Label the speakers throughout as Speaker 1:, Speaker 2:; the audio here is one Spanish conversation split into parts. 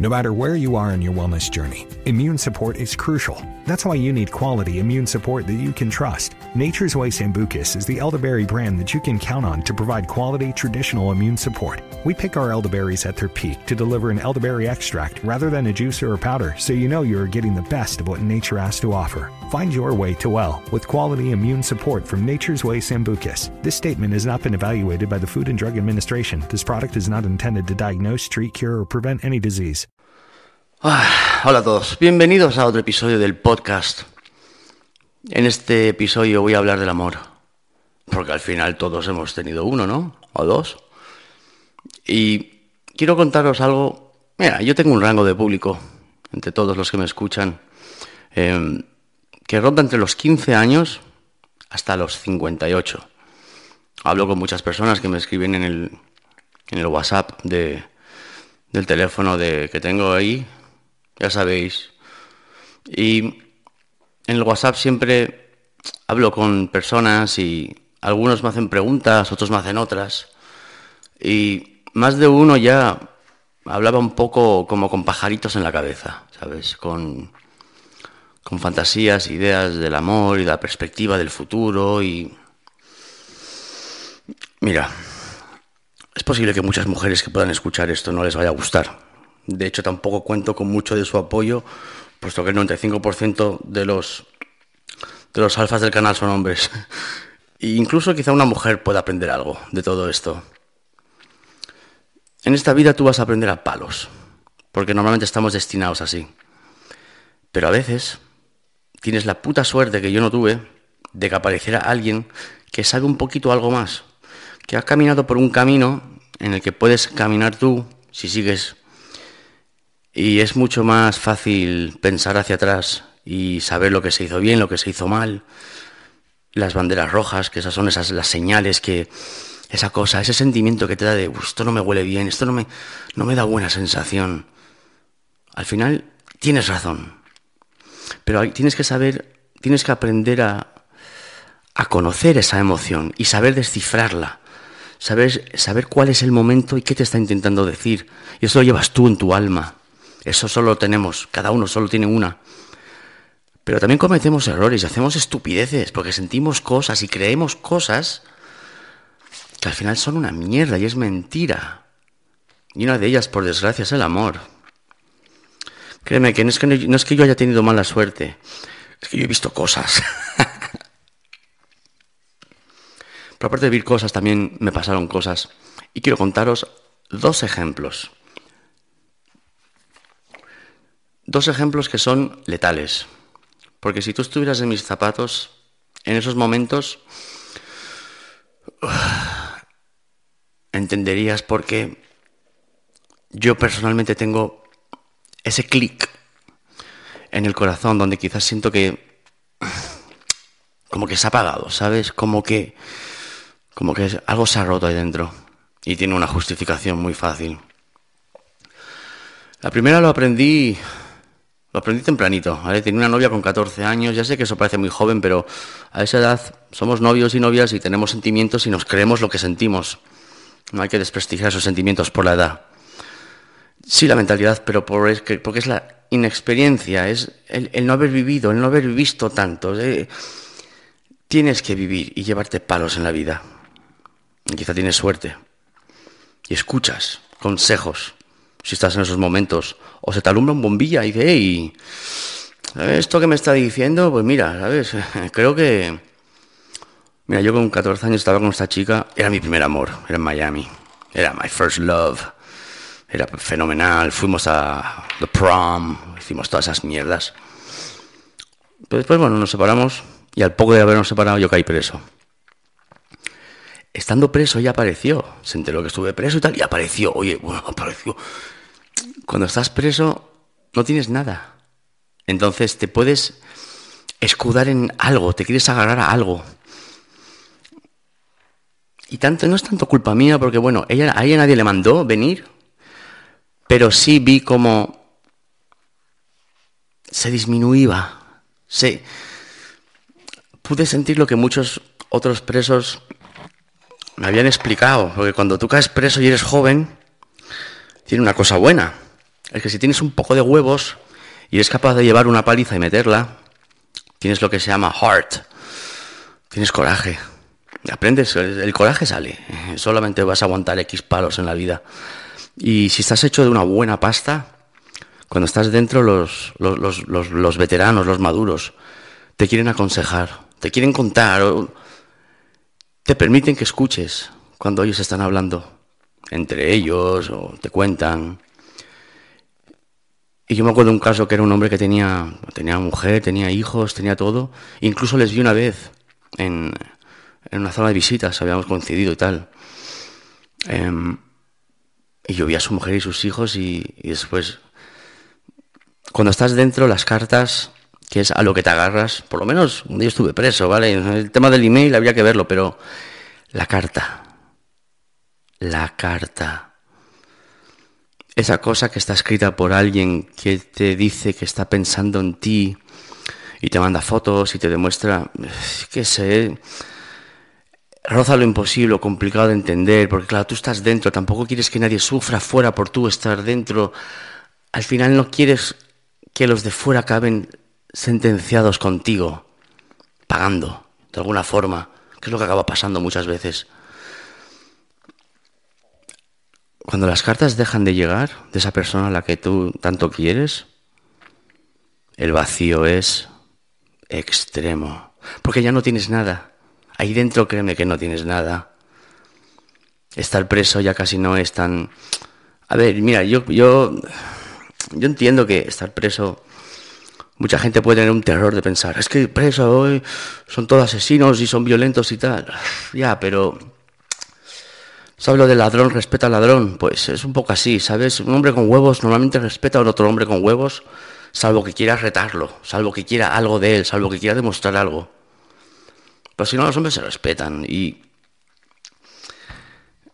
Speaker 1: No matter where you are in your wellness journey, immune support is crucial. That's why you need quality immune support that you can trust. Nature's Way Sambucus is the elderberry brand that you can count on to provide quality traditional immune support. We pick our elderberries at their peak to deliver an elderberry extract rather than a juice or a powder, so you know you are getting the best of what nature has to offer. Find your way to well with quality immune support from Nature's Way Sambucus. This statement has not been evaluated by the Food and Drug Administration. This product is not intended to diagnose, treat, cure, or prevent any disease.
Speaker 2: Ah, hola a todos, bienvenidos a otro episodio del podcast. En este episodio voy a hablar del amor, porque al final todos hemos tenido uno, ¿no? O dos. Y quiero contaros algo. Mira, yo tengo un rango de público, entre todos los que me escuchan, eh, que ronda entre los 15 años hasta los 58. Hablo con muchas personas que me escriben en el, en el WhatsApp de, del teléfono de, que tengo ahí, ya sabéis. Y en el WhatsApp siempre hablo con personas y algunos me hacen preguntas, otros me hacen otras. Y más de uno ya hablaba un poco como con pajaritos en la cabeza, ¿sabes? Con, con fantasías, ideas del amor y la perspectiva del futuro y... Mira, es posible que muchas mujeres que puedan escuchar esto no les vaya a gustar. De hecho, tampoco cuento con mucho de su apoyo, puesto que el 95% de los, de los alfas del canal son hombres. E incluso quizá una mujer pueda aprender algo de todo esto. En esta vida tú vas a aprender a palos, porque normalmente estamos destinados así. Pero a veces tienes la puta suerte que yo no tuve de que apareciera alguien que sabe un poquito algo más, que ha caminado por un camino en el que puedes caminar tú si sigues y es mucho más fácil pensar hacia atrás y saber lo que se hizo bien, lo que se hizo mal, las banderas rojas, que esas son esas las señales que esa cosa, ese sentimiento que te da de esto no me huele bien, esto no me, no me da buena sensación. Al final tienes razón, pero tienes que saber, tienes que aprender a, a conocer esa emoción y saber descifrarla, saber, saber cuál es el momento y qué te está intentando decir. Y eso lo llevas tú en tu alma. Eso solo tenemos, cada uno solo tiene una. Pero también cometemos errores y hacemos estupideces porque sentimos cosas y creemos cosas que al final son una mierda y es mentira. Y una de ellas, por desgracia, es el amor. Créeme que no es que, no es que yo haya tenido mala suerte, es que yo he visto cosas. Pero aparte de ver cosas, también me pasaron cosas Y quiero contaros dos ejemplos. Dos ejemplos que son letales. Porque si tú estuvieras en mis zapatos, en esos momentos, entenderías por qué yo personalmente tengo ese clic en el corazón donde quizás siento que como que se ha apagado, ¿sabes? Como que como que algo se ha roto ahí dentro y tiene una justificación muy fácil. La primera lo aprendí lo aprendí tempranito, ¿vale? Tenía una novia con 14 años, ya sé que eso parece muy joven, pero a esa edad somos novios y novias y tenemos sentimientos y nos creemos lo que sentimos. No hay que desprestigiar esos sentimientos por la edad. Sí, la mentalidad, pero por, porque es la inexperiencia, es el, no haber vivido, el no haber visto tanto. ¿eh? Tienes que vivir y llevarte palos en la vida. Y quizá tienes suerte. Y escuchas consejos si estás en esos momentos. O se te alumbra un bombilla y dice, hey, esto que me está diciendo, pues mira, ¿sabes? Creo que... Mira, yo con 14 años estaba con esta chica, era mi primer amor, era en Miami, era my first love, era fenomenal, fuimos a The Prom, hicimos todas esas mierdas. Pero después, bueno, nos separamos y al poco de habernos separado yo caí preso. Estando preso ya apareció, se enteró que estuve preso y tal, y apareció, oye, bueno, apareció. Cuando estás preso no tienes nada. Entonces te puedes escudar en algo, te quieres agarrar a algo. Y tanto, no es tanto culpa mía, porque bueno, ella, a ella nadie le mandó venir, pero sí vi como se disminuía, pude sentir lo que muchos otros presos me habían explicado, porque cuando tú caes preso y eres joven, tiene una cosa buena, es que si tienes un poco de huevos y eres capaz de llevar una paliza y meterla, tienes lo que se llama heart, tienes coraje, aprendes, el coraje sale, solamente vas a aguantar X palos en la vida. Y si estás hecho de una buena pasta, cuando estás dentro los, los, los, los veteranos, los maduros, te quieren aconsejar, te quieren contar, te permiten que escuches cuando ellos están hablando entre ellos o te cuentan. Y yo me acuerdo de un caso que era un hombre que tenía, tenía mujer, tenía hijos, tenía todo. Incluso les vi una vez en, en una zona de visitas, habíamos coincidido y tal. Em, y yo vi a su mujer y sus hijos y, después, cuando estás dentro, las cartas, que es a lo que te agarras, por lo menos yo estuve preso, ¿vale? El tema del email había que verlo, pero la carta, la carta, esa cosa que está escrita por alguien que te dice que está pensando en ti y te manda fotos y te demuestra, qué sé, roza lo imposible, lo complicado de entender, porque claro, tú estás dentro, tampoco quieres que nadie sufra fuera por tú estar dentro. Al final no quieres que los de fuera acaben sentenciados contigo, pagando, de alguna forma, que es lo que acaba pasando muchas veces. Cuando las cartas dejan de llegar de esa persona a la que tú tanto quieres, el vacío es extremo, porque ya no tienes nada. Ahí dentro créeme que no tienes nada. Estar preso ya casi no es tan... A ver, mira, yo, yo, yo entiendo que estar preso... Mucha gente puede tener un terror de pensar, es que preso hoy son todos asesinos y son violentos y tal. Ya, pero... ¿Sabes lo del ladrón respeta al ladrón? Pues es un poco así, ¿sabes? Un hombre con huevos normalmente respeta a otro hombre con huevos, salvo que quiera retarlo, salvo que quiera algo de él, salvo que quiera demostrar algo. Pero si no, los hombres se respetan. Y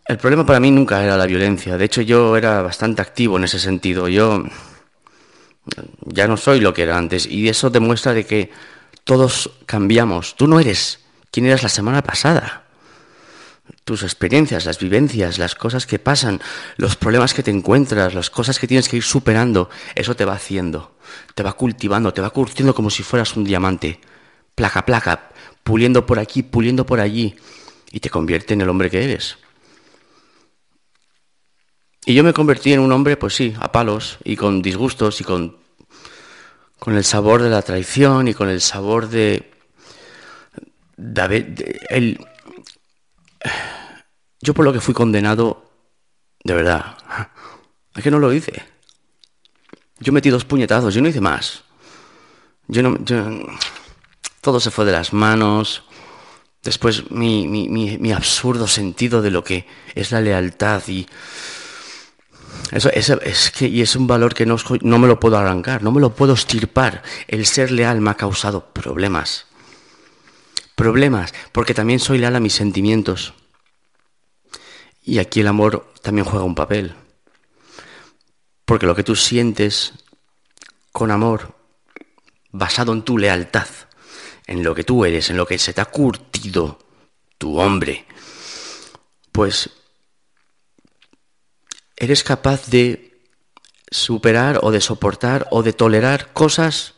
Speaker 2: el problema para mí nunca era la violencia. De hecho, yo era bastante activo en ese sentido. Yo ya no soy lo que era antes. Y eso demuestra de que todos cambiamos. Tú no eres quien eras la semana pasada. Tus experiencias, las vivencias, las cosas que pasan, los problemas que te encuentras, las cosas que tienes que ir superando, eso te va haciendo, te va cultivando, te va curtiendo como si fueras un diamante. Placa, placa, puliendo por aquí, puliendo por allí, y te convierte en el hombre que eres. Y yo me convertí en un hombre, pues sí, a palos, y con disgustos, y con, con el sabor de la traición, y con el sabor de... de, el, yo por lo que fui condenado, de verdad, es que no lo hice. Yo metí dos puñetazos, yo no hice más. Yo no, todo se fue de las manos. Después mi, mi, absurdo sentido de lo que es la lealtad y eso, es que y es un valor que no, no me lo puedo arrancar, no me lo puedo estirpar. El ser leal me ha causado problemas. Problemas, porque también soy leal a mis sentimientos. Y aquí el amor también juega un papel. Porque lo que tú sientes con amor, basado en tu lealtad, en lo que tú eres, en lo que se te ha curtido tu hombre, pues eres capaz de superar o de soportar o de tolerar cosas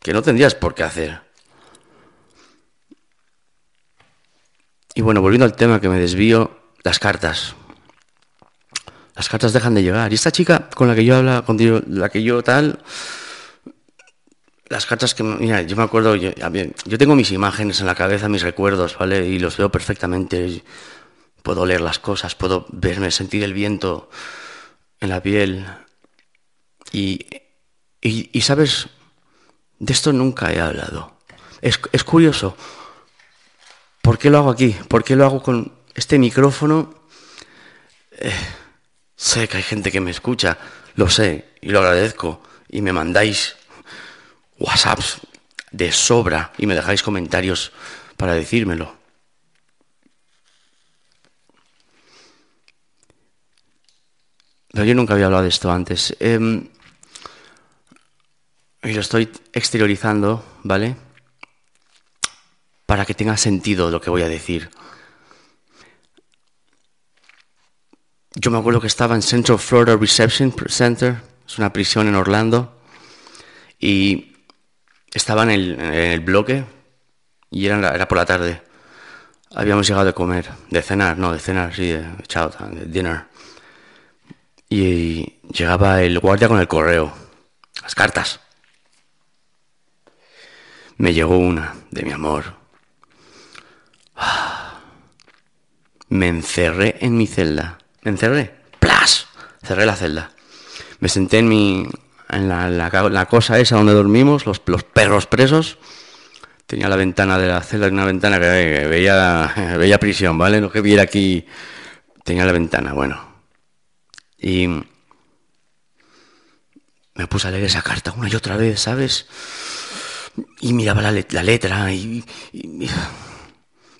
Speaker 2: que no tendrías por qué hacer. Y bueno, volviendo al tema que me desvío, las cartas. Las cartas dejan de llegar. Y esta chica con la que yo habla, con la que yo tal, las cartas que, mira, yo me acuerdo, yo, yo, tengo mis imágenes en la cabeza, mis recuerdos, ¿vale? Y los veo perfectamente. Puedo leer las cosas, puedo verme, sentir el viento en la piel. Y, y, sabes, de esto nunca he hablado. Es, es curioso. ¿Por qué lo hago aquí? ¿Por qué lo hago con este micrófono? Eh, sé que hay gente que me escucha, lo sé y lo agradezco. Y me mandáis WhatsApps de sobra y me dejáis comentarios para decírmelo. Pero yo nunca había hablado de esto antes. Em, y lo estoy exteriorizando, ¿vale? Para que tenga sentido lo que voy a decir. Yo me acuerdo que estaba en Central Florida Reception Center, es una prisión en Orlando, y estaba en el, bloque y era, por la tarde. Habíamos llegado de comer, de cenar, no, de cenar, sí, de chao, de dinner. Y llegaba el guardia con el correo, las cartas. Me llegó una de mi amor. Me encerré en mi celda. Me encerré. ¡Plas! Cerré la celda. Me senté en mi, en la, cosa esa donde dormimos, los, perros presos. Tenía la ventana de la celda, una ventana que veía, veía prisión, ¿vale? No que viera aquí, tenía la ventana, bueno. Y me puse a leer esa carta una y otra vez, ¿sabes? Y miraba la, letra y,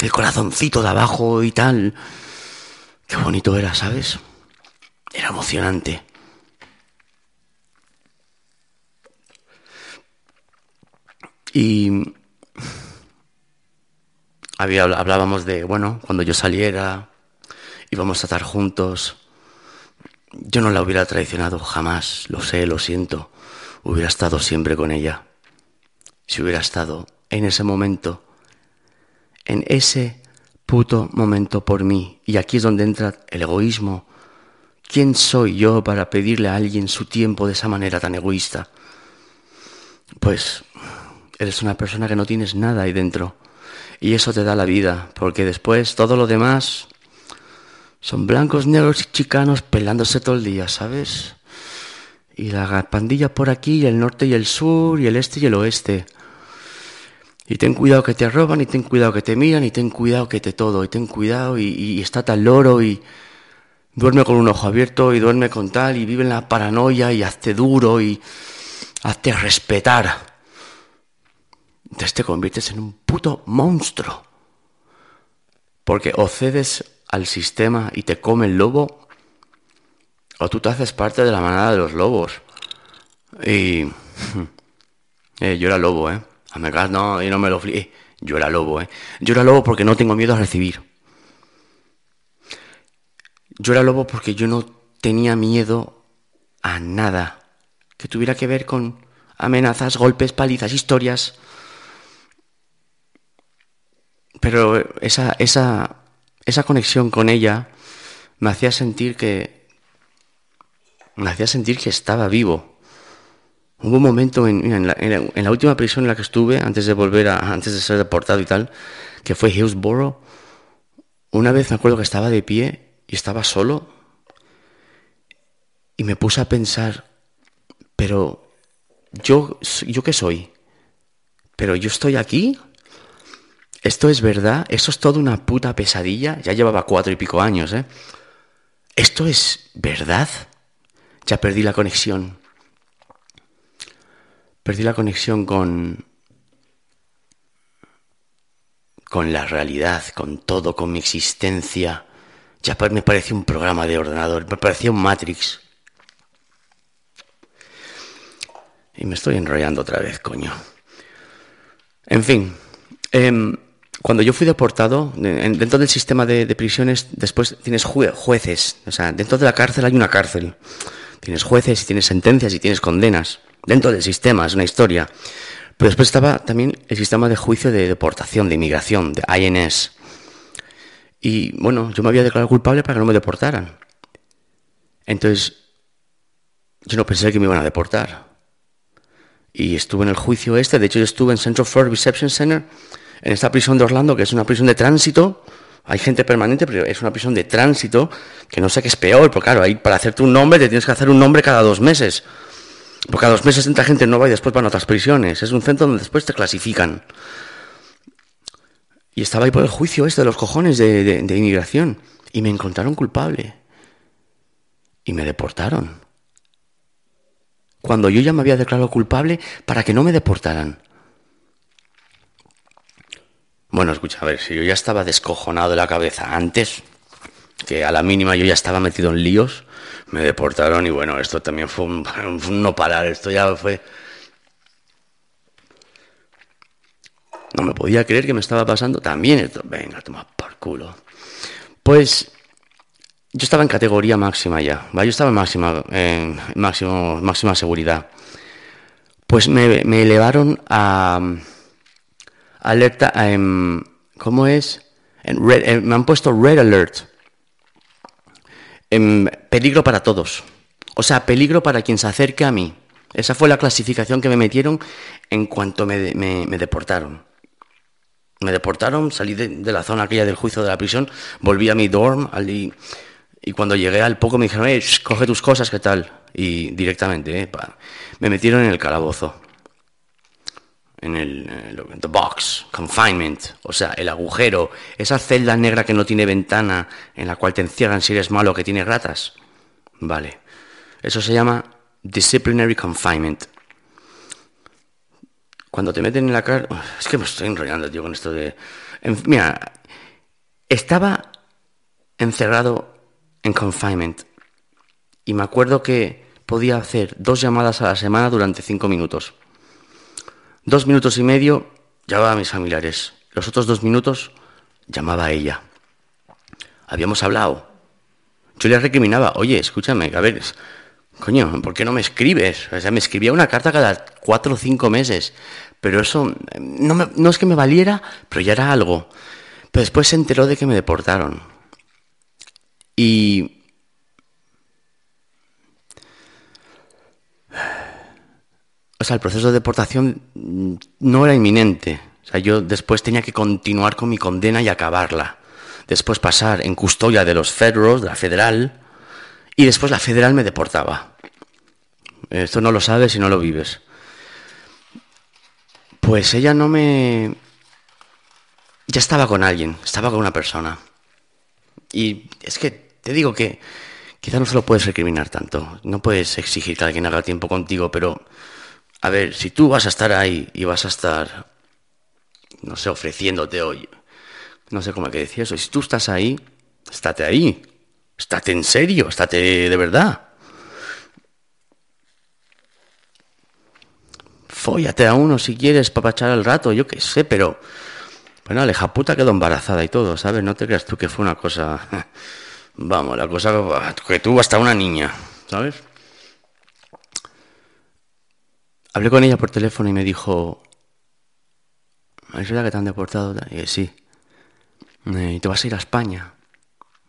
Speaker 2: el corazoncito de abajo y tal. Qué bonito era, ¿sabes? Era emocionante. Y había, hablábamos de, bueno, cuando yo saliera, íbamos a estar juntos. Yo no la hubiera traicionado jamás, lo sé, lo siento. Hubiera estado siempre con ella. Si hubiera estado en ese momento, en ese puto momento por mí. Y aquí es donde entra el egoísmo. ¿Quién soy yo para pedirle a alguien su tiempo de esa manera tan egoísta? Pues eres una persona que no tienes nada ahí dentro. Y eso te da la vida, porque después todo lo demás son blancos, negros y chicanos pelándose todo el día, ¿sabes? Y la pandilla por aquí, y el norte y el sur, y el este y el oeste. Y ten cuidado que te roban, y ten cuidado que te miran, y ten cuidado que te todo, y ten cuidado, y, está tal loro, y duerme con un ojo abierto, y duerme con tal, y vive en la paranoia, y hazte duro, y hazte respetar. Entonces te conviertes en un puto monstruo. Porque o cedes al sistema y te come el lobo, o tú te haces parte de la manada de los lobos. Y... Eh, yo era lobo, ¿eh? A no, y no me lo fli... Eh, yo era lobo, ¿eh? Yo era lobo porque no tengo miedo a recibir. Yo era lobo porque yo no tenía miedo a nada que tuviera que ver con amenazas, golpes, palizas, historias. Pero esa, esa, esa conexión con ella me hacía sentir que me hacía sentir que estaba vivo. Hubo un momento en, la, última prisión en la que estuve, antes de volver a, antes de ser deportado y tal, que fue Hillsborough, una vez me acuerdo que estaba de pie y estaba solo y me puse a pensar, pero yo, ¿yo qué soy? ¿Pero yo estoy aquí? ¿Esto es verdad? ¿Eso es toda una puta pesadilla? Ya llevaba cuatro y pico años, ¿eh? ¿Esto es verdad? Ya perdí la conexión. Perdí la conexión con, con la realidad, con todo, con mi existencia. Ya me parecía un programa de ordenador, me parecía un Matrix. Y me estoy enrollando otra vez, coño. En fin, em, cuando yo fui deportado, dentro del sistema de, prisiones, después tienes jueces. O sea, dentro de la cárcel hay una cárcel. Tienes jueces y tienes sentencias y tienes condenas. Dentro del sistema, es una historia. Pero después estaba también el sistema de juicio de deportación, de inmigración, de INS. Y bueno, yo me había declarado culpable para que no me deportaran. Entonces, yo no pensé que me iban a deportar. Y estuve en el juicio este, de hecho yo estuve en Central Florida Reception Center, en esta prisión de Orlando, que es una prisión de tránsito. Hay gente permanente, pero es una prisión de tránsito, que no sé qué es peor, porque claro, ahí para hacerte un nombre te tienes que hacer un nombre cada dos meses. Porque cada dos meses entra gente nueva y después van a otras prisiones. Es un centro donde después te clasifican. Y estaba ahí por el juicio este de los cojones de, de inmigración. Y me encontraron culpable. Y me deportaron cuando yo ya me había declarado culpable para que no me deportaran. Bueno, escucha, a ver, si yo ya estaba descojonado de la cabeza antes, que a la mínima yo ya estaba metido en líos, me deportaron y bueno, esto también fue un, no parar, esto ya fue... No me podía creer que me estaba pasando también esto. Venga, toma por culo. Pues yo estaba en categoría máxima ya, yo estaba en máxima, máximo, máxima seguridad. Pues me, elevaron a, alerta, em, ¿cómo es? En me han puesto red alert. En peligro para todos. O sea, peligro para quien se acerque a mí. Esa fue la clasificación que me metieron en cuanto me, deportaron. Me deportaron, salí de, la zona aquella del juicio de la prisión, volví a mi dorm, y cuando llegué al poco me dijeron, eh, coge tus cosas, ¿qué tal? Y directamente, eh, me metieron en el calabozo. En el, the box, confinement, o sea, el agujero, esa celda negra que no tiene ventana, en la cual te encierran si eres malo, que tiene ratas. Vale. Eso se llama disciplinary confinement. Cuando te meten en la cara... Es que me estoy enrollando, tío, con esto de... mira, estaba encerrado en confinement. Y me acuerdo que podía hacer dos llamadas a la semana durante cinco minutos. Dos minutos y medio llamaba a mis familiares. Los otros dos minutos llamaba a ella. Habíamos hablado. Yo le recriminaba, oye, escúchame, a ver, coño, ¿por qué no me escribes? O sea, me escribía una carta cada cuatro o cinco meses. Pero eso no, no es que me valiera, pero ya era algo. Pero después se enteró de que me deportaron. Y o sea, el proceso de deportación no era inminente. O sea, yo después tenía que continuar con mi condena y acabarla. Después pasar en custodia de los federos, de la federal, y después la federal me deportaba. Esto no lo sabes y no lo vives. Pues ella no me... Ya estaba con alguien, estaba con una persona. Y es que te digo que quizá no se lo puedes recriminar tanto, no puedes exigir que alguien haga tiempo contigo, pero a ver, si tú vas a estar ahí y vas a estar, no sé, ofreciéndote hoy, no sé cómo que decir eso, si tú estás ahí, estate ahí, estate en serio, estate de verdad. Fóllate a uno si quieres para echar el rato, yo qué sé, pero... Bueno, la hija puta quedó embarazada y todo, ¿sabes? No te creas tú que fue una cosa... Vamos, la cosa que tuvo hasta una niña, ¿sabes? Hablé con ella por teléfono y me dijo, ¿es verdad que te han deportado? Y dije, sí. ¿Y te vas a ir a España?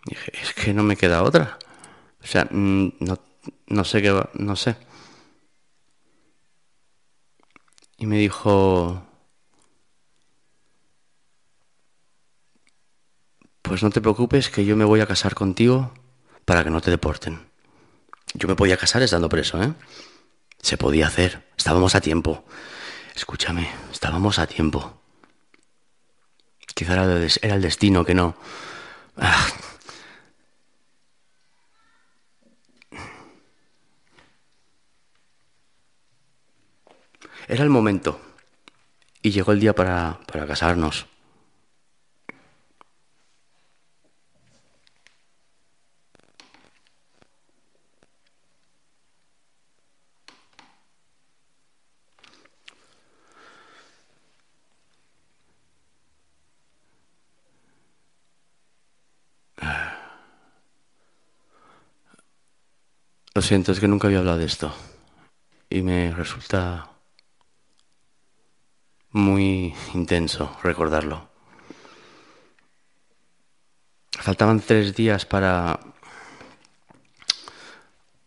Speaker 2: Dije, es que no me queda otra. O sea, mm, no, no sé qué, no sé. Y me dijo, Pues no te preocupes que yo me voy a casar contigo para que no te deporten. Yo me podía casar estando preso, ¿eh? Se podía hacer. Estábamos a tiempo. Escúchame, estábamos a tiempo. Quizá era el destino que no. Ah. Era el momento. Y llegó el día para, para casarnos. Lo siento, es que nunca había hablado de esto. Y me resulta muy intenso recordarlo. Faltaban tres días para,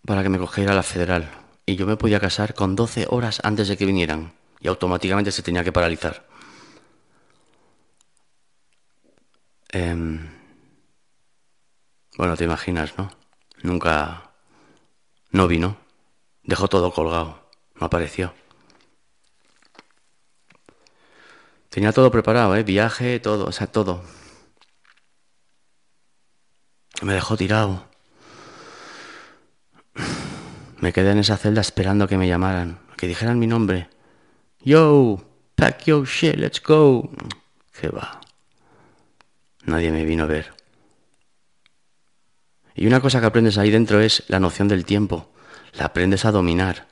Speaker 2: para que me cogiera la federal. Y yo me podía casar con 12 horas antes de que vinieran. Y automáticamente se tenía que paralizar. Em, bueno, te imaginas, ¿no? Nunca no vino. Dejó todo colgado. No apareció. Tenía todo preparado, ¿eh? Viaje, todo, o sea, todo. Me dejó tirado. Me quedé en esa celda esperando que me llamaran, que dijeran mi nombre. Yo, pack your shit, let's go. ¿Qué va? Nadie me vino a ver. Y una cosa que aprendes ahí dentro es la noción del tiempo. La aprendes a dominar.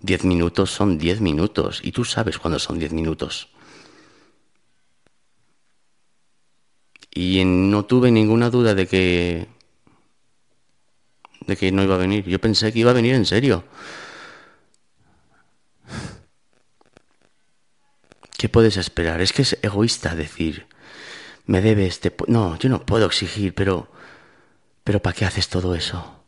Speaker 2: Diez minutos son diez minutos y tú sabes cuándo son diez minutos. Y no tuve ninguna duda de que de que no iba a venir. Yo pensé que iba a venir en serio. ¿Qué puedes esperar? Es que es egoísta decir, me debes, te... no, yo no puedo exigir, pero pero ¿para qué haces todo eso?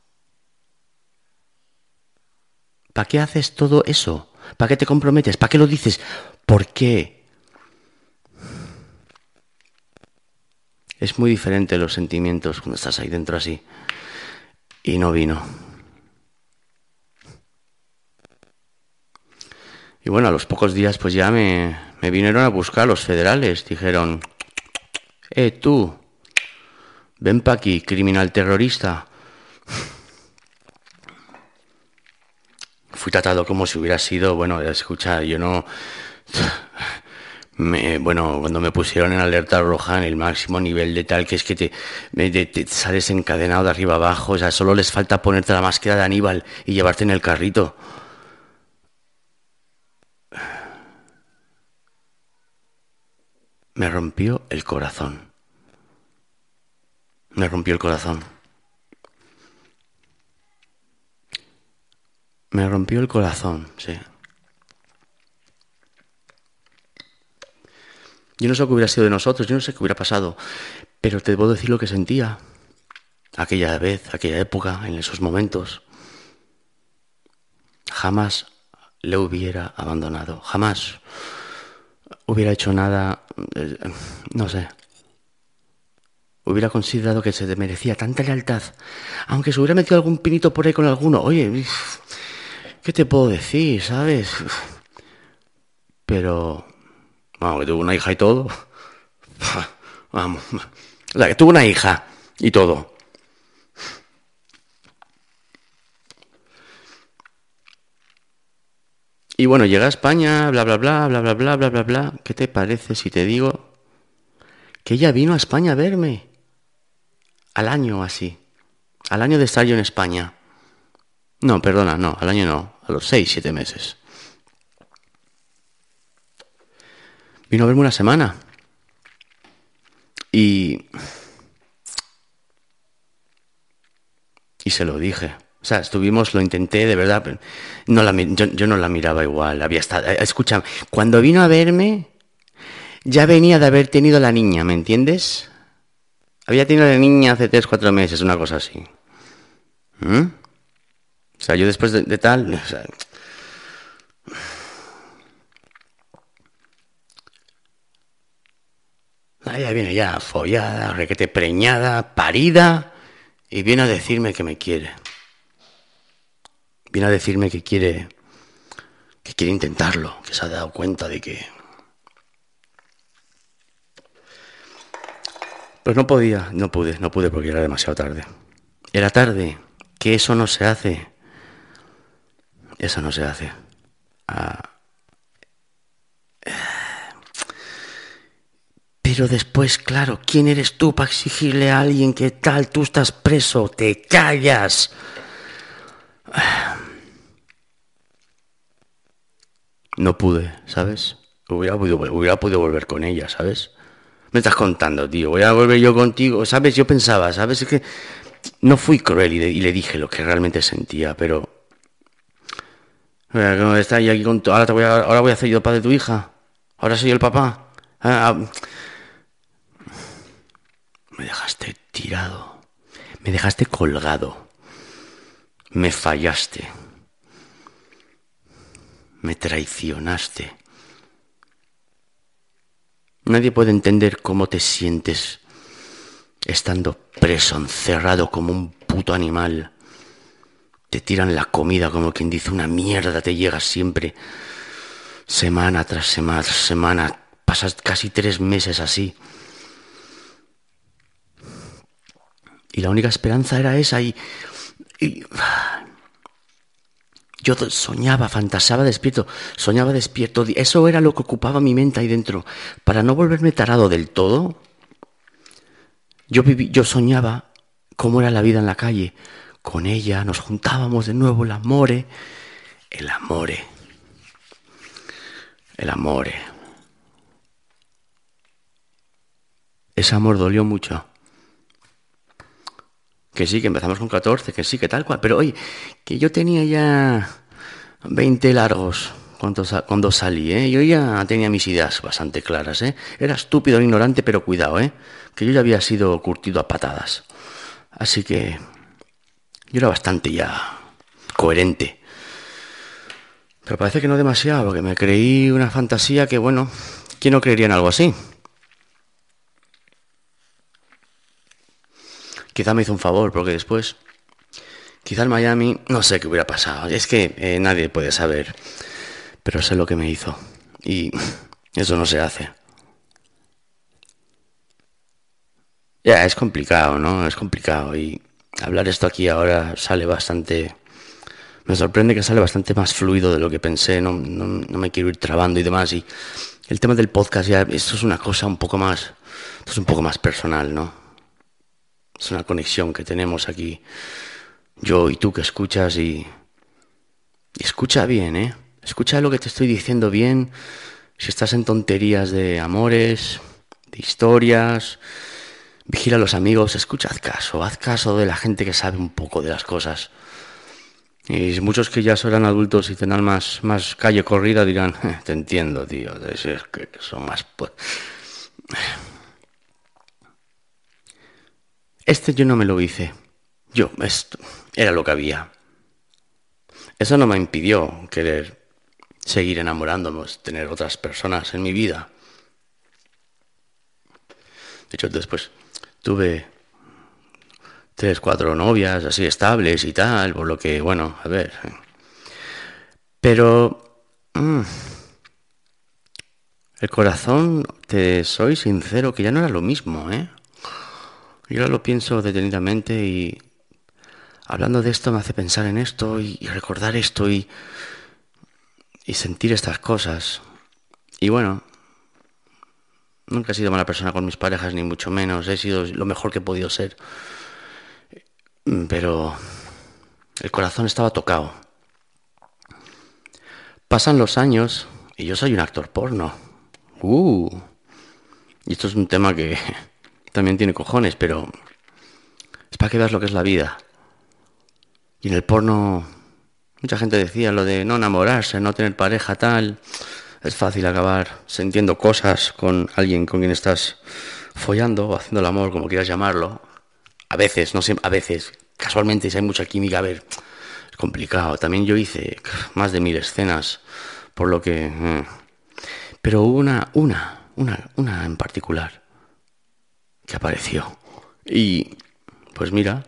Speaker 2: ¿Para qué haces todo eso? ¿Para qué te comprometes? ¿Para qué lo dices? ¿Por qué? Es muy diferente los sentimientos cuando estás ahí dentro así. Y no vino. Y bueno, a los pocos días pues ya me, me vinieron a buscar los federales. Dijeron, eh, tú, Ven pa' aquí, criminal terrorista. Fui tratado como si hubiera sido, bueno, escucha, yo no... bueno, cuando me pusieron en alerta roja en el máximo nivel de tal que es que te, te, sales encadenado de arriba abajo, o sea, solo les falta ponerte la máscara de Aníbal y llevarte en el carrito. Me rompió el corazón. Me rompió el corazón. Me rompió el corazón, sí. Yo no sé qué hubiera sido de nosotros, yo no sé qué hubiera pasado, pero te debo decir lo que sentía aquella vez, aquella época, en esos momentos. Jamás le hubiera abandonado, jamás hubiera hecho nada, eh, no sé, hubiera considerado que se merecía tanta lealtad, aunque se hubiera metido algún pinito por ahí con alguno, oye, ¿qué te puedo decir, sabes? Pero, vamos, que tuvo una hija y todo. Vamos, o sea, que tuvo una hija y todo. Y bueno, llega a España, bla, bla, bla, bla, bla, bla, bla, bla, bla. ¿Qué te parece si te digo que ella vino a España a verme? Al año así, al año de estar yo en España. No, perdona, no, al año no, a los seis, siete meses. Vino a verme una semana. Y... Y se lo dije. O sea, estuvimos, lo intenté, de verdad. Pero no la, yo, yo, no la miraba igual. Había estado. Eh, escucha, cuando vino a verme, ya venía de haber tenido la niña, ¿me entiendes? Había tenido de niña hace tres, cuatro meses, una cosa así. ¿Mm? O sea, yo después de, tal... O ella viene ya follada, requete preñada, parida, y viene a decirme que me quiere. Viene a decirme que quiere, que quiere intentarlo, que se ha dado cuenta de que... Pues no podía, no pude, no pude porque era demasiado tarde. Era tarde, que eso no se hace. Eso no se hace. Ah. Pero después, claro, ¿quién eres tú para exigirle a alguien que tal, tú estás preso, te callas? No pude, ¿sabes? Hubiera podido, hubiera podido volver con ella, ¿sabes? Me estás contando, tío, voy a volver yo contigo, ¿sabes? Yo pensaba, ¿sabes? Es que no fui cruel y le, dije lo que realmente sentía, pero... Está ahí aquí con ahora, te voy a, ahora voy a hacer yo el padre de tu hija. Ahora soy el papá. Ah, ah. Me dejaste tirado. Me dejaste colgado. Me fallaste. Me traicionaste. Nadie puede entender cómo te sientes estando preso, encerrado como un puto animal. Te tiran la comida como quien dice una mierda, te llega siempre. Semana tras semana tras semana. Pasas casi tres meses así. Y la única esperanza era esa y, yo soñaba, fantasaba despierto, soñaba despierto. Eso era lo que ocupaba mi mente ahí dentro. Para no volverme tarado del todo, yo, viví, yo soñaba cómo era la vida en la calle. Con ella nos juntábamos de nuevo, el amore, el amore, el amore. Ese amor dolió mucho que sí, que empezamos con 14, que sí, que tal cual. Pero oye, que yo tenía ya 20 largos cuando, cuando salí, ¿eh? Yo ya tenía mis ideas bastante claras, ¿eh? Era estúpido, ignorante, pero cuidado, ¿eh? Que yo ya había sido curtido a patadas. Así que yo era bastante ya coherente. Pero parece que no demasiado, porque me creí una fantasía que, bueno, ¿quién no creería en algo así? Quizá me hizo un favor, porque después, quizá en Miami, no sé qué hubiera pasado. Es que eh, nadie puede saber, pero sé lo que me hizo. Y eso no se hace. Ya, es complicado, ¿no? Es complicado. Y hablar esto aquí ahora sale bastante... Me sorprende que sale bastante más fluido de lo que pensé. No, no, me quiero ir trabando y demás. Y el tema del podcast ya, esto es una cosa un poco más... Esto es un poco más personal, ¿no? Es una conexión que tenemos aquí, yo y tú que escuchas y, escucha bien, ¿eh? Escucha lo que te estoy diciendo bien. Si estás en tonterías de amores, de historias, vigila a los amigos, escucha, haz caso, haz caso de la gente que sabe un poco de las cosas. Y muchos que ya serán adultos y tendrán más, más calle corrida dirán, te entiendo, tío, es que son más... Este yo no me lo hice. Yo, esto era lo que había. Eso no me impidió querer seguir enamorándonos, tener otras personas en mi vida. De hecho, después tuve tres, cuatro novias así estables y tal, por lo que, bueno, a ver. Pero... Mm, el corazón, te soy sincero, que ya no era lo mismo, ¿eh? Yo lo pienso detenidamente y hablando de esto me hace pensar en esto y, recordar esto y, y sentir estas cosas. Y bueno, nunca he sido mala persona con mis parejas, ni mucho menos. He sido lo mejor que he podido ser. Pero el corazón estaba tocado. Pasan los años y yo soy un actor porno. Uh. Y esto es un tema que también tiene cojones, pero es para que veas lo que es la vida. Y en el porno, mucha gente decía lo de no enamorarse, no tener pareja tal. Es fácil acabar sintiendo cosas con alguien con quien estás follando o haciendo el amor, como quieras llamarlo. A veces, no sé, a veces, casualmente, si hay mucha química, a ver, es complicado. También yo hice más de mil escenas, por lo que... Mm. Pero una, una, una, una en particular que apareció. Y pues mira,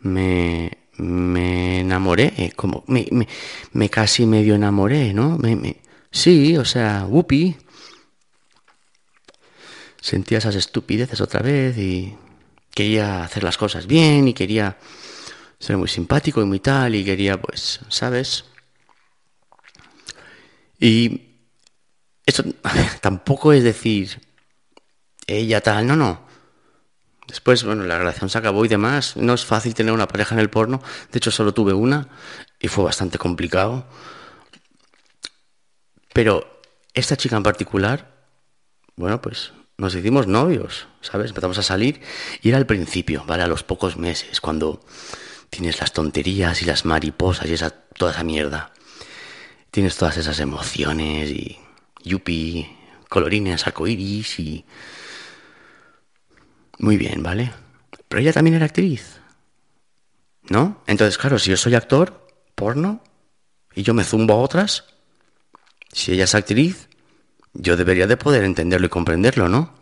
Speaker 2: me, me enamoré, eh, como me, me, casi medio enamoré, ¿no? Me, sí, o sea, whoopee. Sentía esas estupideces otra vez y quería hacer las cosas bien y quería ser muy simpático y muy tal y quería, pues, ¿sabes? Y eso tampoco es decir, ella tal, no, no. Después, bueno, la relación se acabó y demás. No es fácil tener una pareja en el porno. De hecho, solo tuve una y fue bastante complicado. Pero esta chica en particular, bueno, pues nos hicimos novios, ¿sabes? Empezamos a salir y era al principio, ¿vale? A los pocos meses, cuando tienes las tonterías y las mariposas y esa, toda esa mierda. Tienes todas esas emociones y yupi, colorines, arcoiris y... Muy bien, ¿vale? Pero ella también era actriz. ¿No? Entonces, claro, si yo soy actor, porno, y yo me zumbo a otras, si ella es actriz, yo debería de poder entenderlo y comprenderlo, ¿no?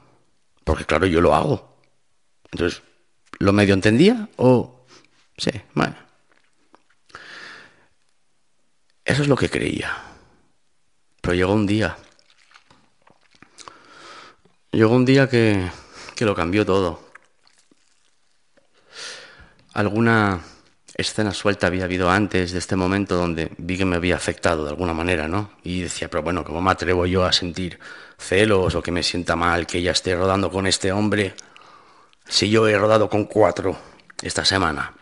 Speaker 2: Porque claro, yo lo hago. Entonces, ¿lo medio entendía o Sí, bueno. Eso es lo que creía. Pero llegó un día. Llegó un día que, que lo cambió todo. Alguna escena suelta había habido antes de este momento donde vi que me había afectado de alguna manera, ¿no? Y decía, pero bueno, ¿cómo me atrevo yo a sentir celos o que me sienta mal que ella esté rodando con este hombre si yo he rodado con cuatro esta semana?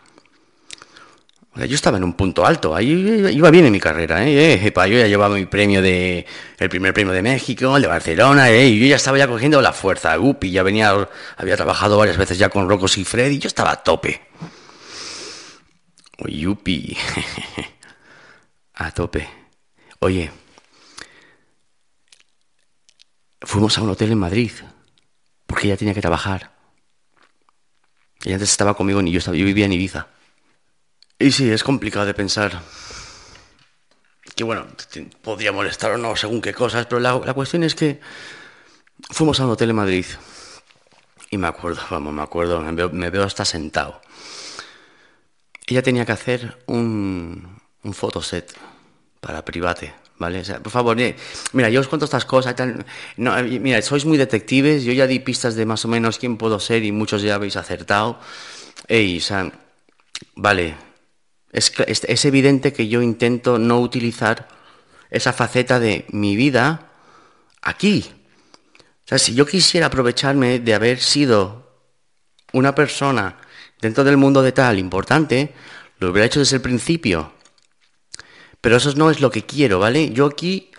Speaker 2: Yo estaba en un punto alto, ahí iba bien en mi carrera, ¿eh? eh yo ya llevaba mi premio de, el primer premio de México, el de Barcelona, ¿eh? y yo ya estaba ya cogiendo la fuerza, upi, ya venía, había trabajado varias veces ya con Rocos y Freddy, yo estaba a tope. Yupi, a tope. Oye, fuimos a un hotel en Madrid, porque ella tenía que trabajar. Ella antes estaba conmigo, y yo, estaba, yo vivía en Ibiza. Y sí, es complicado de pensar. Que bueno, podría molestar o no según qué cosas, pero la, cuestión es que fuimos a un hotel en Madrid. Y me acuerdo, vamos, me acuerdo, me veo, hasta sentado. Ella tenía que hacer un, un fotoset para private, ¿vale? por favor, eh, mira, yo os cuento estas cosas. no, eh, mira, sois muy detectives, yo ya di pistas de más o menos quién puedo ser y muchos ya habéis acertado. Ey, o sea, vale, es, evidente que yo intento no utilizar esa faceta de mi vida aquí. O sea, si yo quisiera aprovecharme de haber sido una persona dentro del mundo de tal importante, lo hubiera hecho desde el principio. Pero eso no es lo que quiero, ¿vale? Yo aquí,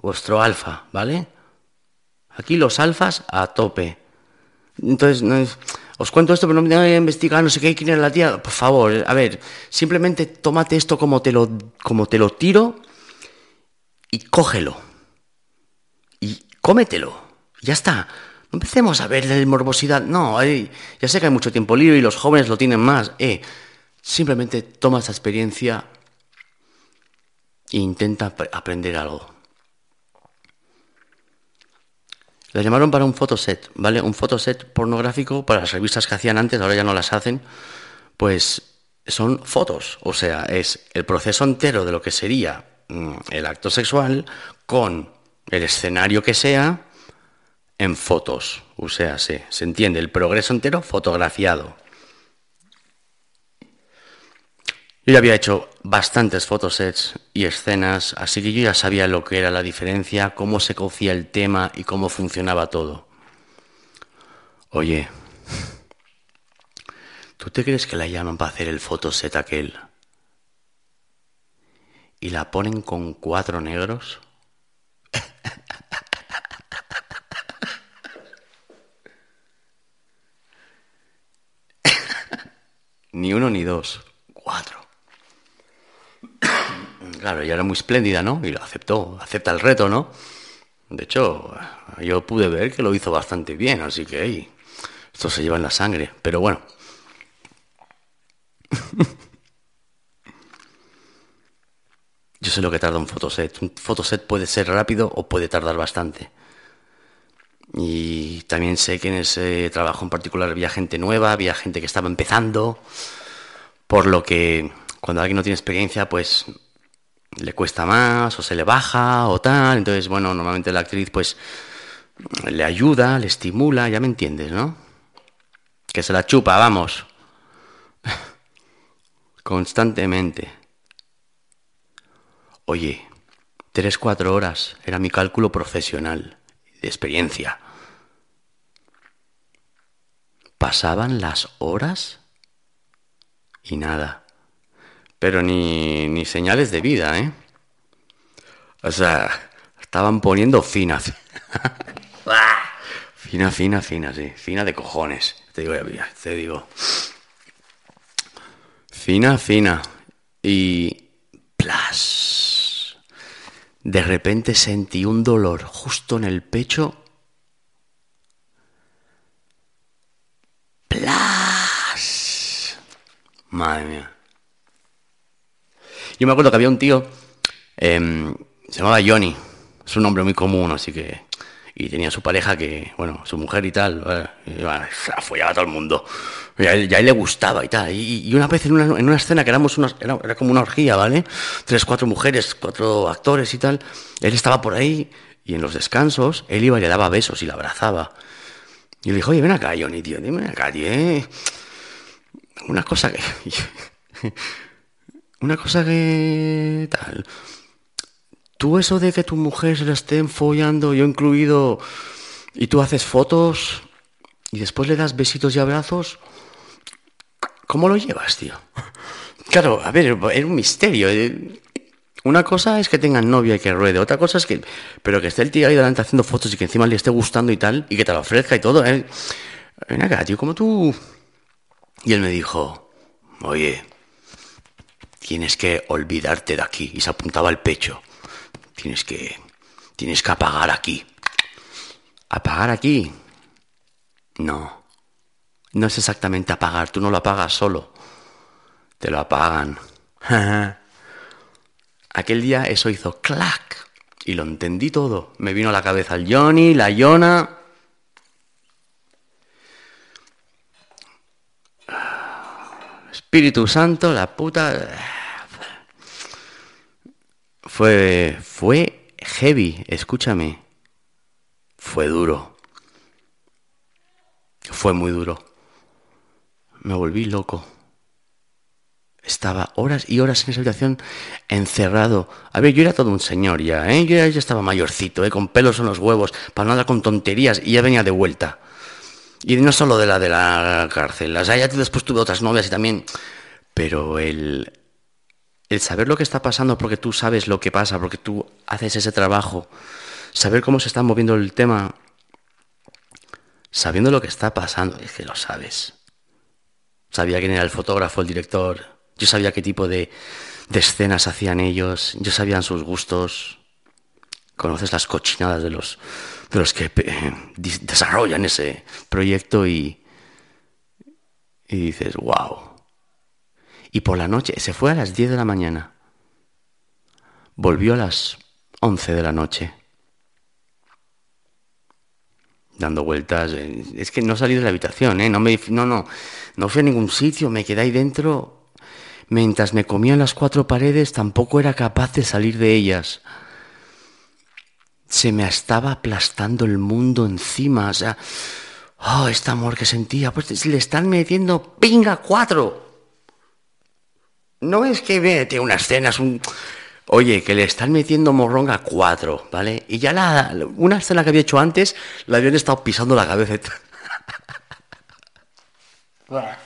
Speaker 2: vuestro alfa, ¿vale? Aquí los alfas a tope. Entonces, no es os cuento esto, pero no me voy a investigar, no sé qué, quién era la tía. Por favor, a ver, simplemente tómate esto como te lo, como te lo tiro y cógelo. Y cómetelo. Ya está. No empecemos a ver la morbosidad. No, ya sé que hay mucho tiempo libre y los jóvenes lo tienen más. Eh, simplemente toma esa experiencia e intenta aprender algo. La llamaron para un fotoset, ¿vale? Un fotoset pornográfico para las revistas que hacían antes, ahora ya no las hacen. Pues son fotos, o sea, es el proceso entero de lo que sería mm, el acto sexual con el escenario que sea en fotos. O sea, se, se entiende, el progreso entero fotografiado. Yo ya había hecho bastantes fotosets y escenas, así que yo ya sabía lo que era la diferencia, cómo se cocía el tema y cómo funcionaba todo. Oye, ¿tú te crees que la llaman para hacer el fotoset aquel? ¿Y la ponen con cuatro negros? ni uno ni dos, cuatro. Claro, ella era muy espléndida, ¿no? Y lo aceptó, acepta el reto, ¿no? De hecho, yo pude ver que lo hizo bastante bien, así que esto se lleva en la sangre. Pero bueno. yo sé lo que tarda un fotoset. Un fotoset puede ser rápido o puede tardar bastante. Y también sé que en ese trabajo en particular había gente nueva, había gente que estaba empezando, por lo que cuando alguien no tiene experiencia, pues le cuesta más o se le baja o tal. Entonces, bueno, normalmente la actriz pues le ayuda, le estimula, ya me entiendes, ¿no? Que se la chupa, vamos. Constantemente. Oye, tres, cuatro horas era mi cálculo profesional, de experiencia. Pasaban las horas y nada. Pero ni, ni señales de vida, ¿eh? O sea, estaban poniendo finas. fina, fina, fina, sí. Fina de cojones. Te digo, te digo. Fina, fina. Y... Plas. De repente sentí un dolor justo en el pecho Madre mía. Yo me acuerdo que había un tío, em, se llamaba Johnny, es un nombre muy común, así que... Y tenía su pareja que, bueno, su mujer y tal, eh, se follaba a todo el mundo. Y a, él, le gustaba y tal. Y, una vez en una, en una escena que éramos una, era, era, como una orgía, ¿vale? Tres, cuatro mujeres, cuatro actores y tal. Él estaba por ahí y en los descansos él iba y le daba besos y la abrazaba. Y le dijo, oye, ven acá, Johnny, tío, dime acá, tío, ¿eh? Una cosa que... Una cosa que... tal. Tú eso de que tu mujer se la estén follando, yo incluido, y tú haces fotos y después le das besitos y abrazos, ¿cómo lo llevas, tío? Claro, a ver, es un misterio. Eh. Una cosa es que tengan novia y que ruede, otra cosa es que... Pero que esté el tío ahí delante haciendo fotos y que encima le esté gustando y tal, y que te lo ofrezca y todo. ¿eh? Ven acá, tío, como tú... Y él me dijo, oye, tienes que olvidarte de aquí. Y se apuntaba al pecho. Tienes que, tienes que apagar aquí. ¿Apagar aquí? No. No es exactamente apagar. Tú no lo apagas solo. Te lo apagan. Aquel día eso hizo clac. Y lo entendí todo. Me vino a la cabeza el Johnny, la Yona Espíritu Santo, la puta... Fue, fue heavy, escúchame. Fue duro. Fue muy duro. Me volví loco. Estaba horas y horas en esa habitación encerrado. A ver, yo era todo un señor ya, ¿eh? Yo ya, estaba mayorcito, ¿eh? Con pelos en los huevos, para no andar con tonterías, y ya venía de vuelta. Y no solo de la de la cárcel. O sea, ya después tuve otras novias y también. Pero el, el saber lo que está pasando porque tú sabes lo que pasa, porque tú haces ese trabajo, saber cómo se está moviendo el tema, sabiendo lo que está pasando, es que lo sabes. Sabía quién era el fotógrafo, el director, yo sabía qué tipo de, de escenas hacían ellos, yo sabía sus gustos, conoces las cochinadas de los, de los que eh, desarrollan ese proyecto y, y dices, wow. Y por la noche, se fue a las 10 de la mañana, volvió a las 11 de la noche, dando vueltas. Eh, es que no salí de la habitación, ¿eh? no, me, no, no, no fui a ningún sitio, me quedé ahí dentro. Mientras me comían las cuatro paredes, tampoco era capaz de salir de ellas se me estaba aplastando el mundo encima. O sea, oh, este amor que sentía, pues le están metiendo pinga cuatro. No es que vete una escena, es un... Oye, que le están metiendo morronga cuatro, ¿vale? Y ya la, una escena que había hecho antes, la habían estado pisando la cabeza.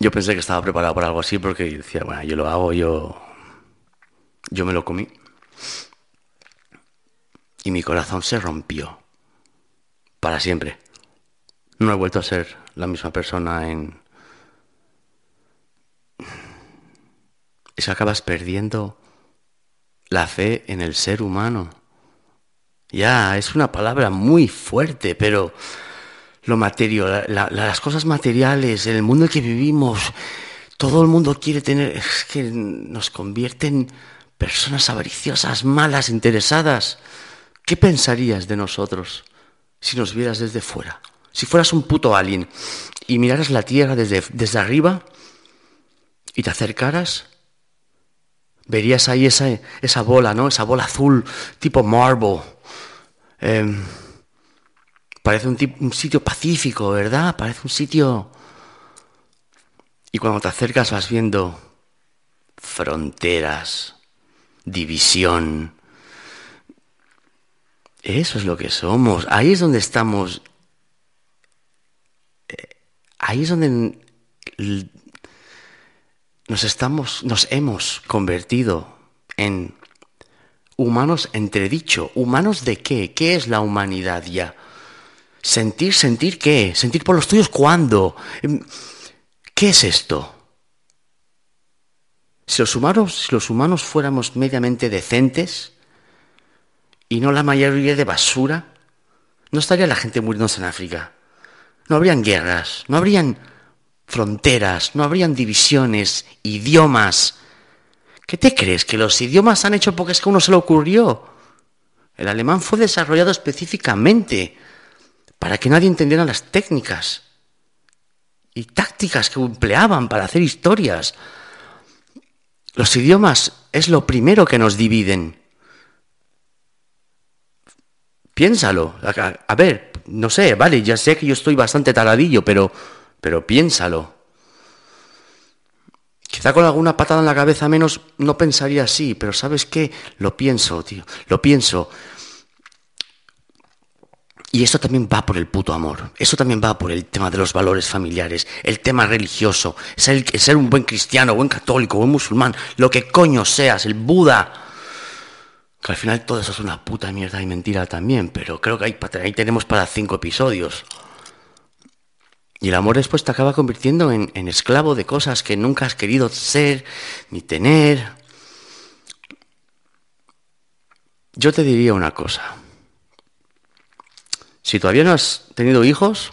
Speaker 2: Yo pensé que estaba preparado para algo así porque decía, bueno, yo lo hago, yo, yo me lo comí y mi corazón se rompió para siempre. No he vuelto a ser la misma persona en... Es que acabas perdiendo la fe en el ser humano. Ya, es una palabra muy fuerte, pero lo material, las cosas materiales, el mundo en que vivimos, todo el mundo quiere tener, es que nos convierten personas avariciosas, malas, interesadas ¿Qué pensarías de nosotros si nos vieras desde fuera? Si fueras un puto alien y miraras la Tierra desde, desde arriba y te acercaras, verías ahí esa, esa bola, ¿no? Esa bola azul tipo marble. Em, parece un, un sitio pacífico, ¿verdad? Parece un sitio... Y cuando te acercas vas viendo fronteras, división. Eso es lo que somos. Ahí es donde estamos. Eh, ahí es donde nos estamos, nos hemos convertido en humanos entredicho. ¿Humanos de qué? ¿Qué es la humanidad ya? Sentir, sentir qué? Sentir por los tuyos cuándo? Em, ¿Qué es esto? Si los humanos, fuéramos mediamente decentes y no la mayoría de basura, no estaría la gente muriéndose en África. No habrían guerras, no habrían fronteras, no habrían divisiones, idiomas. ¿Qué te crees? ¿Que los idiomas han hecho porque es que a uno se le ocurrió? El alemán fue desarrollado específicamente para que nadie entendiera las técnicas y tácticas que empleaban para hacer historias. Los idiomas es lo primero que nos dividen. Piénsalo. A, ver, no sé, vale, ya sé que yo estoy bastante taradillo, pero, pero piénsalo. Quizá con alguna patada en la cabeza menos no pensaría así, pero ¿sabes qué? Lo pienso, tío. Lo pienso. Y eso también va por el puto amor. Eso también va por el tema de los valores familiares, el tema religioso, ser, ser un buen cristiano, buen católico, buen musulmán, lo que coño seas, el Buda. Que al final todo eso es una puta mierda y mentira también, pero creo que ahí, ahí tenemos para cinco episodios. Y el amor después te acaba convirtiendo en, en esclavo de cosas que nunca has querido ser ni tener. Yo te diría una cosa. Si todavía no has tenido hijos,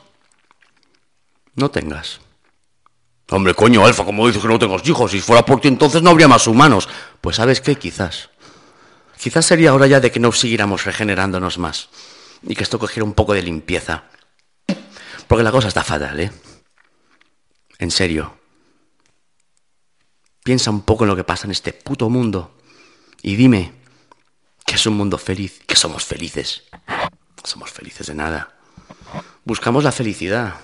Speaker 2: no tengas. Hombre, coño, Alfa, ¿cómo dices que no tengo hijos? Si fuera por ti entonces no habría más humanos. Pues sabes qué, quizás. Quizás sería hora ya de que no siguiéramos regenerándonos más. Y que esto cogiera un poco de limpieza. Porque la cosa está fatal, ¿eh? En serio. Piensa un poco en lo que pasa en este puto mundo. Y dime que es un mundo feliz, que somos felices somos felices de nada. Buscamos la felicidad.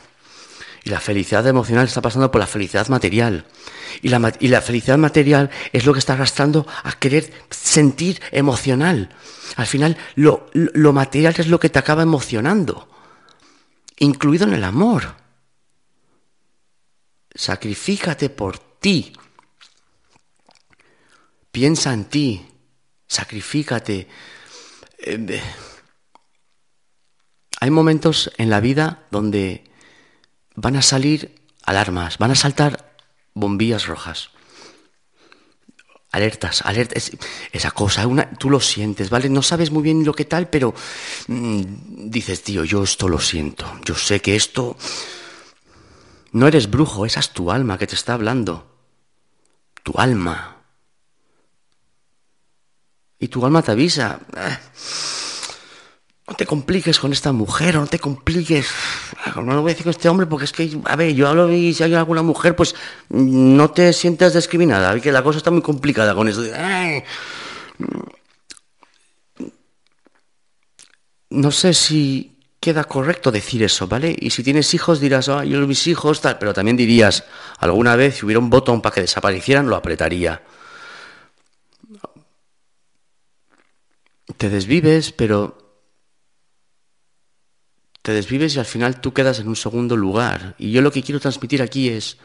Speaker 2: Y la felicidad emocional está pasando por la felicidad material. Y la, y la, felicidad material es lo que está arrastrando a querer sentir emocional. Al final, lo, lo material es lo que te acaba emocionando, incluido en el amor. Sacrifícate por ti. Piensa en ti. Sacrifícate. Eh, hay momentos en la vida donde van a salir alarmas, van a saltar bombillas rojas. Alertas, alertas, esa cosa, una, tú lo sientes, ¿vale? No sabes muy bien lo que tal, pero mm, dices, tío, yo esto lo siento, yo sé que esto... No eres brujo, esa es tu alma que te está hablando. Tu alma. Y tu alma te avisa. Ah, no te compliques con esta mujer o no te compliques. No lo voy a decir con este hombre porque es que, a ver, yo hablo y si hay alguna mujer, pues no te sientas discriminada. Que la cosa está muy complicada con eso. No sé si queda correcto decir eso, ¿vale? Y si tienes hijos dirás, ah, yo mis hijos, tal, pero también dirías, alguna vez si hubiera un botón para que desaparecieran, lo apretaría. Te desvives, pero te desvives y al final tú quedas en un segundo lugar. Y yo lo que quiero transmitir aquí es,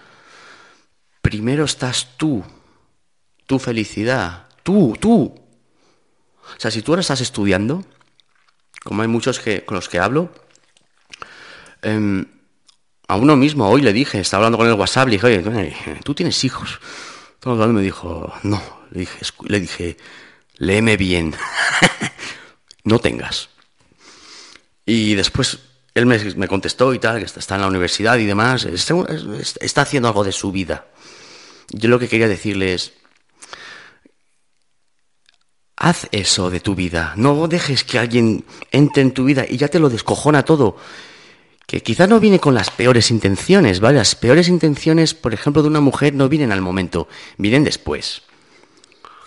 Speaker 2: primero estás tú, tu felicidad, tú, tú. O sea, si tú ahora estás estudiando, como hay muchos que, con los que hablo, em, a uno mismo hoy le dije, estaba hablando con el WhatsApp, le dije, oye, tú tienes hijos. Todo me dijo, no, le dije, le dije léeme bien, no tengas. Y después él me, contestó y tal, que está en la universidad y demás, está haciendo algo de su vida. Yo lo que quería decirle es, haz eso de tu vida. No dejes que alguien entre en tu vida y ya te lo descojona todo. Que quizá no viene con las peores intenciones, ¿vale? Las peores intenciones, por ejemplo, de una mujer no vienen al momento, vienen después.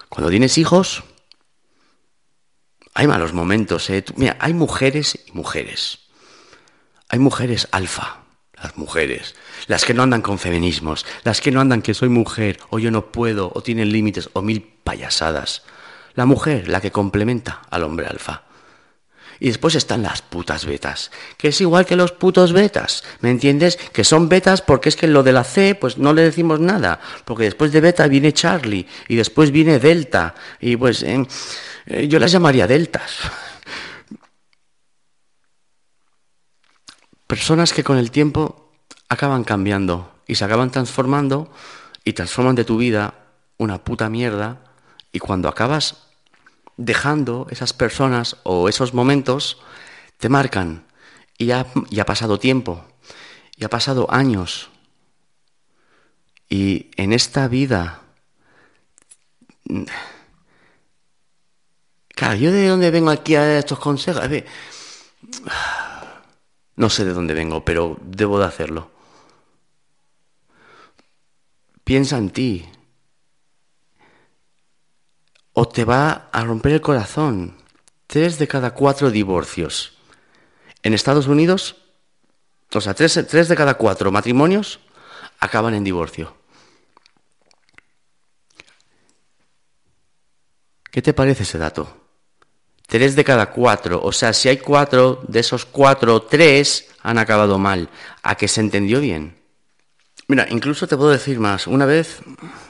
Speaker 2: Cuando tienes hijos, hay malos momentos, ¿eh? Mira, hay mujeres y mujeres. Hay mujeres alfa, las mujeres, las que no andan con feminismos, las que no andan que soy mujer, o yo no puedo, o tienen límites, o mil payasadas. La mujer, la que complementa al hombre alfa. Y después están las putas betas, que es igual que los putos betas, ¿me entiendes? Que son betas porque es que lo de la C, pues no le decimos nada, porque después de beta viene Charlie, y después viene Delta, y pues eh, eh, yo las llamaría Deltas. Personas que con el tiempo acaban cambiando y se acaban transformando y transforman de tu vida una puta mierda y cuando acabas dejando esas personas o esos momentos, te marcan. Y ya, ha pasado tiempo, y ha pasado años. Y en esta vida... Claro, yo de dónde vengo aquí a estos consejos. No sé de dónde vengo, pero debo de hacerlo. Piensa en ti, o te va a romper el corazón. Tres de cada cuatro divorcios. En Estados Unidos, o sea, tres, de cada cuatro matrimonios acaban en divorcio. ¿Qué te parece ese dato? Tres de cada cuatro. O sea, si hay cuatro, de esos cuatro, tres han acabado mal. ¿A que se entendió bien? Mira, incluso te puedo decir más. Una vez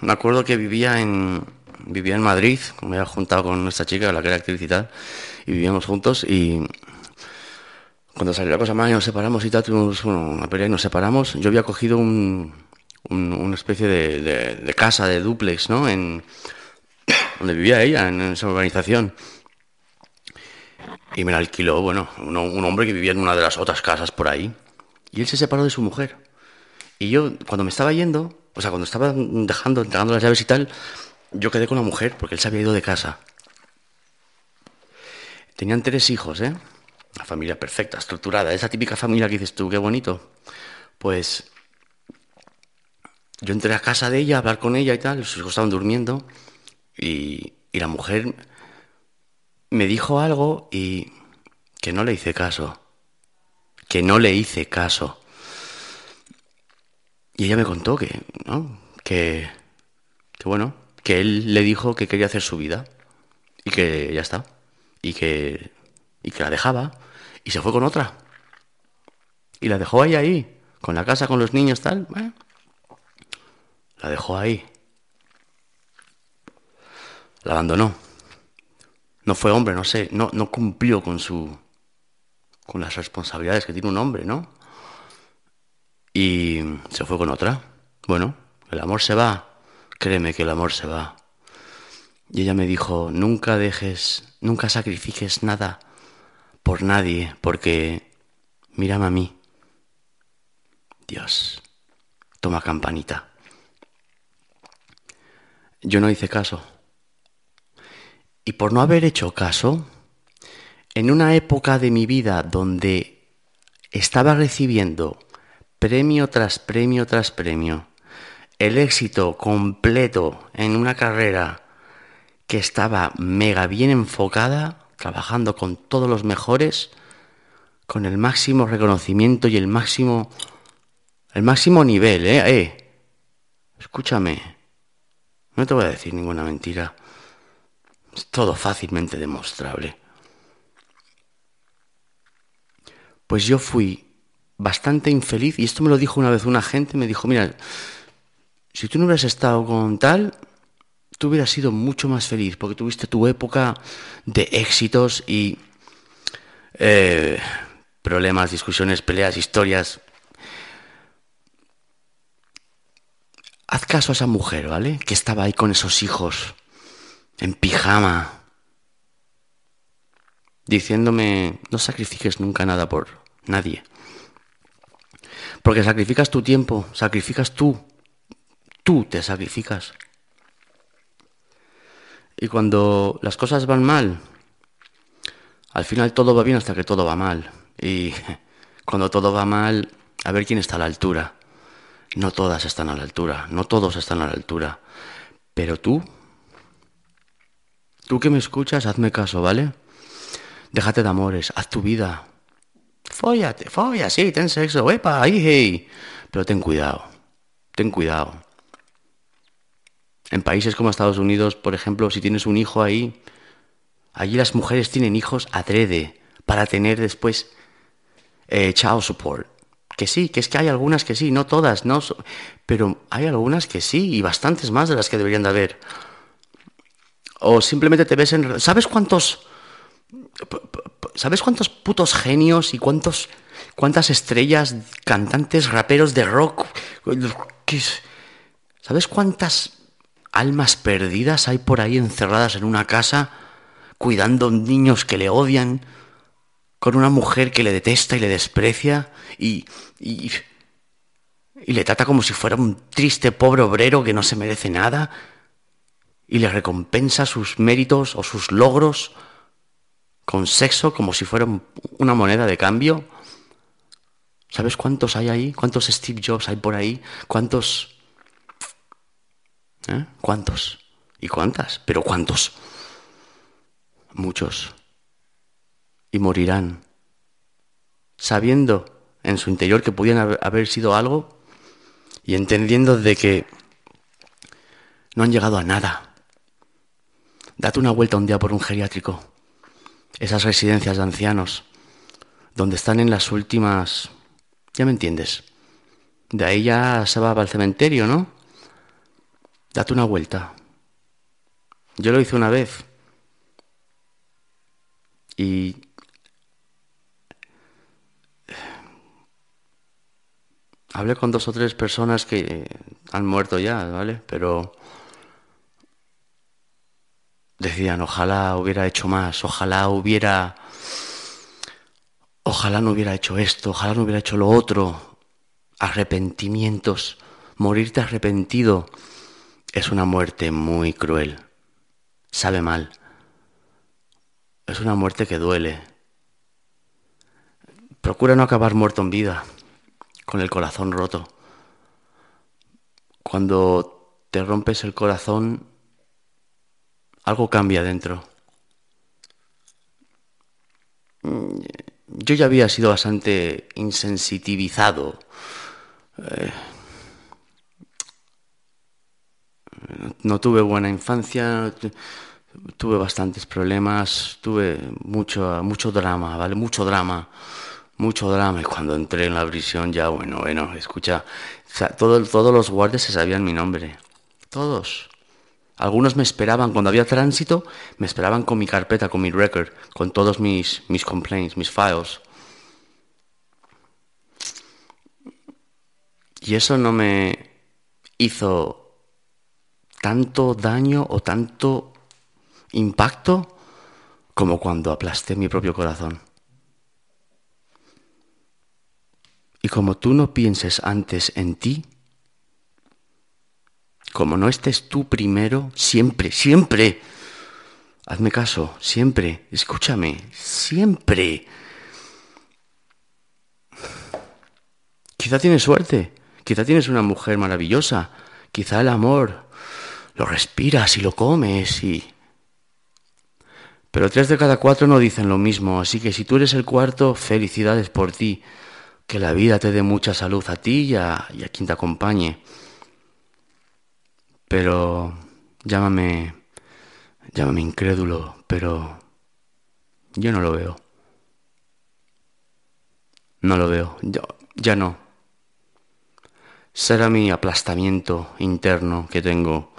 Speaker 2: me acuerdo que vivía en, vivía en Madrid, me había juntado con nuestra chica, la que era actriz y tal, y vivíamos juntos y cuando salió la cosa mal y nos separamos y tal, tuvimos una pelea y nos separamos, yo había cogido un, una especie de, casa, de duplex, ¿no? En, donde vivía ella, en esa urbanización. Y me la alquiló, bueno, un, hombre que vivía en una de las otras casas por ahí. Y él se separó de su mujer. Y yo, cuando me estaba yendo, o sea, cuando estaba dejando, entregando las llaves y tal, yo quedé con la mujer porque él se había ido de casa. Tenían tres hijos, ¿eh? Una familia perfecta, estructurada. Esa típica familia que dices tú, qué bonito. Pues yo entré a casa de ella a hablar con ella y tal, sus hijos estaban durmiendo y, y la mujer me dijo algo y que no le hice caso. Que no le hice caso. Y ella me contó que, ¿no? Que, que bueno, que él le dijo que quería hacer su vida y que ya está. Y que, y que la dejaba y se fue con otra. Y la dejó ahí, ahí, con la casa, con los niños, tal. la dejó ahí. La abandonó. No fue hombre, no sé, no, no cumplió con su con las responsabilidades que tiene un hombre, ¿no? Y se fue con otra. Bueno, el amor se va, créeme que el amor se va. Y ella me dijo, nunca dejes, nunca sacrifiques nada por nadie, porque mírame a mí. Dios, toma campanita. Yo no hice caso. Y por no haber hecho caso, en una época de mi vida donde estaba recibiendo premio tras premio tras premio, el éxito completo en una carrera que estaba mega bien enfocada, trabajando con todos los mejores, con el máximo reconocimiento y el máximo el máximo nivel, ¿eh? eh. Escúchame. No te voy a decir ninguna mentira. Es todo fácilmente demostrable. Pues yo fui bastante infeliz y esto me lo dijo una vez una gente, me dijo, mira, si tú no hubieras estado con tal, tú hubieras sido mucho más feliz porque tuviste tu época de éxitos y eh, problemas, discusiones, peleas, historias. Haz caso a esa mujer, ¿vale? Que estaba ahí con esos hijos, en pijama, diciéndome, no sacrifiques nunca nada por nadie. Porque sacrificas tu tiempo, sacrificas tú tú te sacrificas. Y cuando las cosas van mal, al final todo va bien hasta que todo va mal. Y cuando todo va mal, a ver quién está a la altura. No todas están a la altura, no todos están a la altura. Pero tú, tú que me escuchas, hazme caso, ¿vale? Déjate de amores, haz tu vida. Fóllate, folla, sí, ten sexo, epa, ahí, hey. Pero ten cuidado, ten cuidado. En países como Estados Unidos, por ejemplo, si tienes un hijo ahí, allí las mujeres tienen hijos adrede para tener después eh, child support. Que sí, que es que hay algunas que sí, no todas, no, pero hay algunas que sí y bastantes más de las que deberían de haber. O simplemente te ves en... ¿Sabes cuántos... ¿Sabes cuántos putos genios y cuántos cuántas estrellas, cantantes, raperos de rock? ¿Sabes cuántas almas perdidas hay por ahí encerradas en una casa cuidando niños que le odian, con una mujer que le detesta y le desprecia y, y, y le trata como si fuera un triste pobre obrero que no se merece nada y le recompensa sus méritos o sus logros con sexo como si fuera una moneda de cambio. ¿Sabes cuántos hay ahí? ¿Cuántos Steve Jobs hay por ahí? ¿Cuántos ¿Eh? ¿Cuántos? ¿Y cuántas? ¿Pero cuántos? Muchos. Y morirán, sabiendo en su interior que podían haber sido algo y entendiendo de que no han llegado a nada. Date una vuelta un día por un geriátrico, esas residencias de ancianos, donde están en las últimas... Ya me entiendes. De ahí ya se va al cementerio, ¿no? Date una vuelta. Yo lo hice una vez. Y hablé con dos o tres personas que han muerto ya, ¿vale? Pero decían, ojalá hubiera hecho más, ojalá hubiera, ojalá no hubiera hecho esto, ojalá no hubiera hecho lo otro, arrepentimientos, morirte arrepentido es una muerte muy cruel. Sabe mal. Es una muerte que duele. Procura no acabar muerto en vida, con el corazón roto. Cuando te rompes el corazón, algo cambia dentro. Yo ya había sido bastante insensitivizado. Eh, no tuve buena infancia, tuve bastantes problemas, tuve mucho, mucho drama, ¿vale? Mucho drama, mucho drama. Y cuando entré en la prisión ya, bueno, bueno, escucha, todos los guardias se sabían mi nombre, todos. Algunos me esperaban, cuando había tránsito, me esperaban con mi carpeta, con mi record, con todos mis, mis complaints, mis files. Y eso no me hizo tanto daño o tanto impacto como cuando aplasté mi propio corazón. Y como tú no pienses antes en ti, como no estés tú primero, siempre, siempre, hazme caso, siempre, escúchame, siempre. Quizá tienes suerte, quizá tienes una mujer maravillosa, quizá el amor, lo respiras y lo comes y... Pero tres de cada cuatro no dicen lo mismo, así que si tú eres el cuarto, felicidades por ti. Que la vida te dé mucha salud a ti y a, y a quien te acompañe. Pero llámame, llámame incrédulo, pero yo no lo veo. No lo veo, ya no. Será mi aplastamiento interno que tengo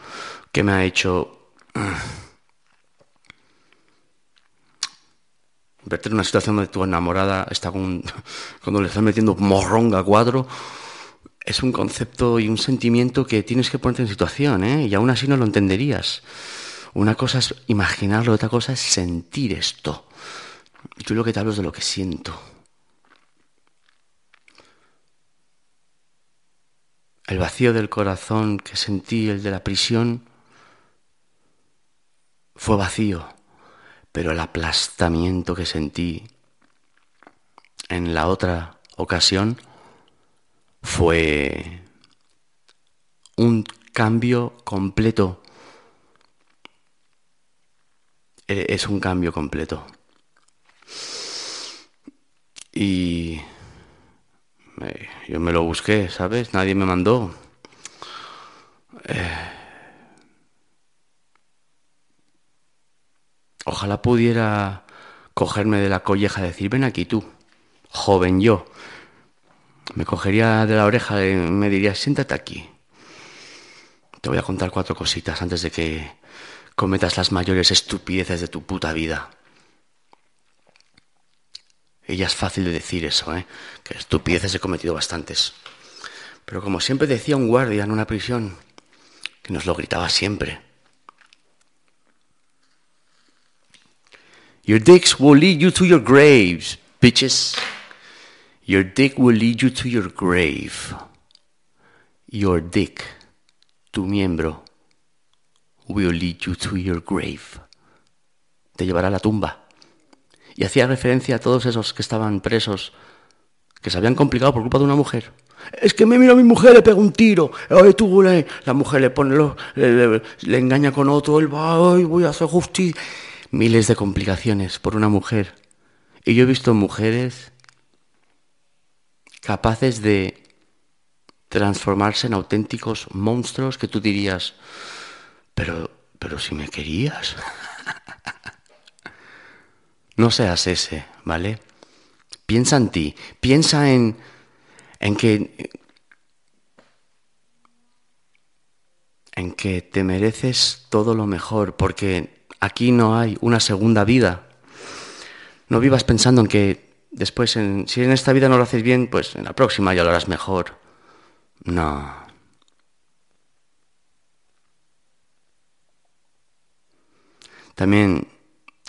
Speaker 2: que me ha hecho verte en una situación donde tu enamorada está con cuando le estás metiendo morronga cuadro es un concepto y un sentimiento que tienes que ponerte en situación ¿eh? y aún así no lo entenderías. Una cosa es imaginarlo otra cosa es sentir esto. Y tú lo que te hablo es de lo que siento. El vacío del corazón que sentí el de la prisión fue vacío, pero el aplastamiento que sentí en la otra ocasión fue un cambio completo. E, es un cambio completo. Y yo me lo busqué, ¿sabes? Nadie me mandó. Eh, ojalá pudiera cogerme de la colleja y decir, ven aquí tú, joven yo. Me cogería de la oreja y me diría, siéntate aquí. Te voy a contar cuatro cositas antes de que cometas las mayores estupideces de tu puta vida. Ya es fácil de decir eso, ¿eh? Que estupideces he cometido bastantes. Pero como siempre decía un guardia en una prisión, que nos lo gritaba siempre. Your dicks will lead you to your graves, bitches. Your dick will lead you to your grave. Your dick, tu miembro, will lead you to your grave. Te llevará a la tumba y hacía referencia a todos esos que estaban presos, que se habían complicado por culpa de una mujer. Es que me mira a mi mujer, le pega un tiro. tú, la mujer le pone, le, engaña con otro, él va, voy a hacer justicia. Miles de complicaciones por una mujer. Y yo he visto mujeres capaces de transformarse en auténticos monstruos que tú dirías, pero, pero si me querías. No seas ese, ¿vale? Piensa en ti, piensa en, en que en que te mereces todo lo mejor, porque aquí no hay una segunda vida. No vivas pensando en que después, en, si en esta vida no lo haces bien, pues en la próxima ya lo harás mejor. No. También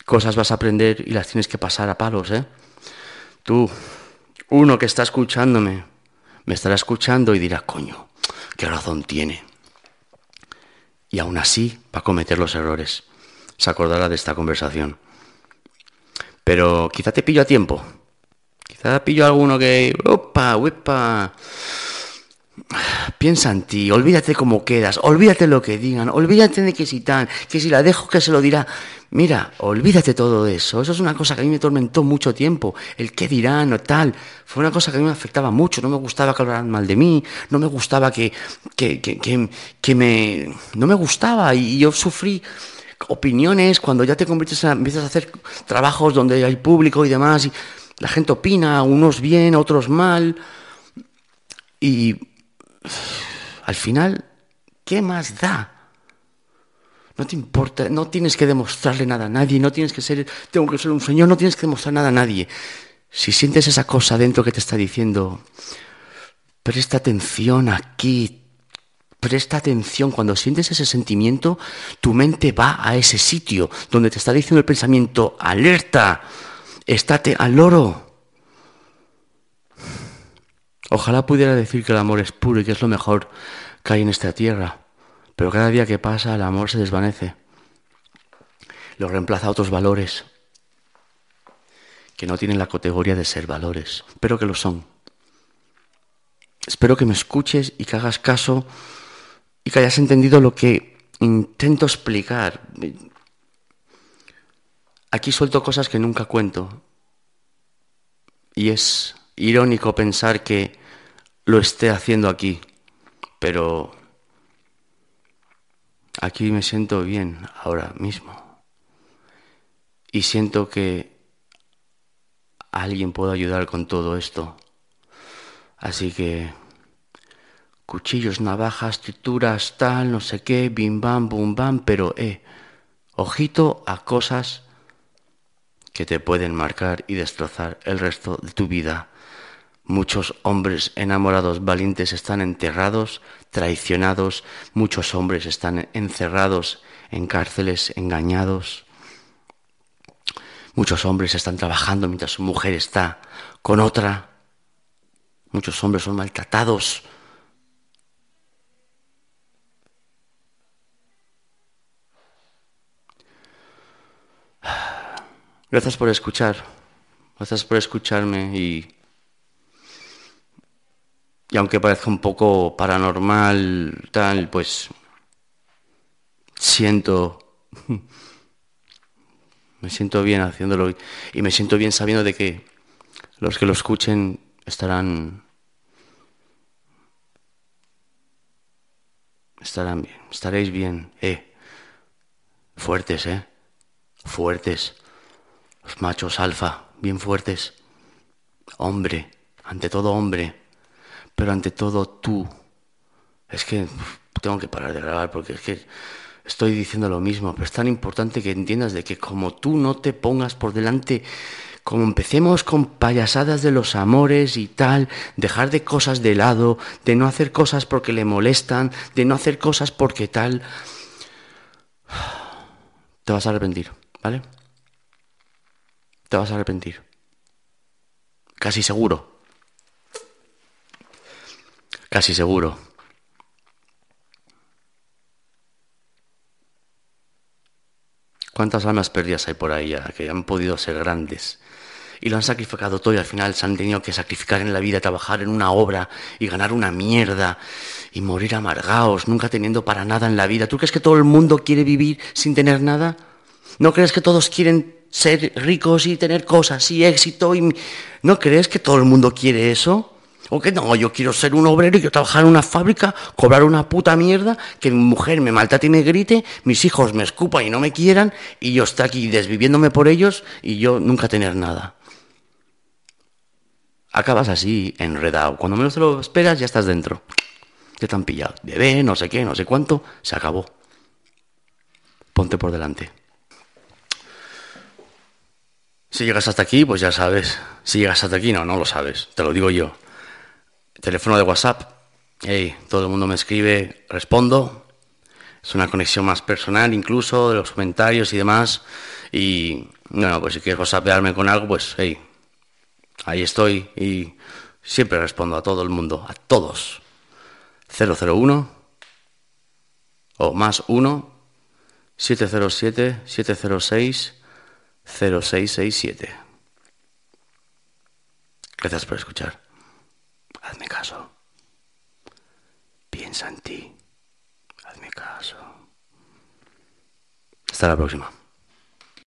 Speaker 2: cosas vas a aprender y las tienes que pasar a palos, ¿eh? Tú, uno que está escuchándome, me estará escuchando y dirá, coño, qué razón tiene. Y aún así va a cometer los errores. Se acordará de esta conversación. Pero quizá te pillo a tiempo. Quizá pillo a alguno que... ¡Opa! ¡Uepa! Piensa en ti, olvídate cómo quedas, olvídate lo que digan, olvídate de que si tan, que si la dejo que se lo dirá. Mira, olvídate todo eso. Eso es una cosa que a mí me tormentó mucho tiempo. El qué dirán o tal. Fue una cosa que a mí me afectaba mucho. No me gustaba que hablaran mal de mí. No me gustaba que, que, que, que, me... No me gustaba. Y yo sufrí opiniones cuando ya te conviertes a, empiezas a hacer trabajos donde hay público y demás. Y la gente opina, unos bien, otros mal. Y al final, ¿qué más da? No te importa, no tienes que demostrarle nada a nadie, no tienes que ser, tengo que ser un señor, no tienes que demostrar nada a nadie. Si sientes esa cosa dentro que te está diciendo, presta atención aquí, presta atención, cuando sientes ese sentimiento, tu mente va a ese sitio donde te está diciendo el pensamiento, alerta, estate al loro. Ojalá pudiera decir que el amor es puro y que es lo mejor que hay en esta tierra, pero cada día que pasa el amor se desvanece. Lo reemplaza a otros valores que no tienen la categoría de ser valores, pero que lo son. Espero que me escuches y que hagas caso y que hayas entendido lo que intento explicar. Aquí suelto cosas que nunca cuento. Y es irónico pensar que lo esté haciendo aquí, pero aquí me siento bien ahora mismo y siento que alguien puede ayudar con todo esto. Así que cuchillos, navajas, trituras, tal, no sé qué, bim bam, bum bam, pero eh, ojito a cosas que te pueden marcar y destrozar el resto de tu vida. Muchos hombres enamorados valientes están enterrados, traicionados, muchos hombres están encerrados en cárceles, engañados. Muchos hombres están trabajando mientras su mujer está con otra. Muchos hombres son maltratados. Gracias por escuchar. Gracias por escucharme y... Y aunque parezca un poco paranormal, tal, pues... Siento... Me siento bien haciéndolo y me siento bien sabiendo de que los que lo escuchen estarán estarán bien, estaréis bien, eh. Fuertes, eh. Fuertes. Los machos alfa, bien fuertes. Hombre, ante todo hombre, pero ante todo tú. Es que tengo que parar de grabar porque es que estoy diciendo lo mismo, pero es tan importante que entiendas de que como tú no te pongas por delante, como empecemos con payasadas de los amores y tal, dejar de cosas de lado, de no hacer cosas porque le molestan, de no hacer cosas porque tal, te vas a arrepentir, ¿vale? Te vas a arrepentir. Casi seguro. Casi seguro. ¿Cuántas almas perdidas hay por ahí ya que han podido ser grandes? Y lo han sacrificado todo y al final se han tenido que sacrificar en la vida, trabajar en una obra y ganar una mierda y morir amargados, nunca teniendo para nada en la vida. ¿Tú crees que todo el mundo quiere vivir sin tener nada? ¿No crees que todos quieren ser ricos y tener cosas y éxito? Y... ¿No crees que todo el mundo quiere eso? ¿O que no? Yo quiero ser un obrero y quiero trabajar en una fábrica, cobrar una puta mierda, que mi mujer me maltrate y me grite, mis hijos me escupan y no me quieran, y yo esté aquí desviviéndome por ellos y yo nunca tener nada. Acabas así, enredado. Cuando menos te lo esperas, ya estás dentro. Te han pillado. Bebé, no sé qué, no sé cuánto, se acabó. Ponte por delante. Si llegas hasta aquí, pues ya sabes. Si llegas hasta aquí, no, no lo sabes. Te lo digo yo. Teléfono de WhatsApp. Hey, todo el mundo me escribe, respondo. Es una conexión más personal, incluso de los comentarios y demás. Y bueno, pues si quieres WhatsAppearme con algo, pues hey, ahí estoy y siempre respondo a todo el mundo, a todos. 001 o más 1 707 706 0667. Gracias por escuchar. Hazme caso. Piensa en ti. Hazme caso. Hasta la próxima.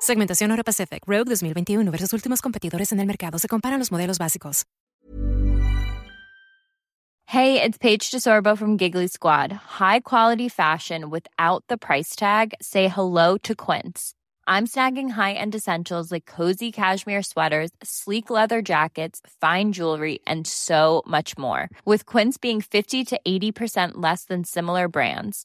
Speaker 3: Segmentación Euro Pacific Rogue 2021 versus últimos competidores en el mercado. Se comparan los modelos básicos.
Speaker 4: Hey, it's Paige DeSorbo from Giggly Squad. High quality fashion without the price tag. Say hello to Quince. I'm snagging high-end essentials like cozy cashmere sweaters, sleek leather jackets, fine jewelry, and so much more. With Quince being 50 to 80% less than similar brands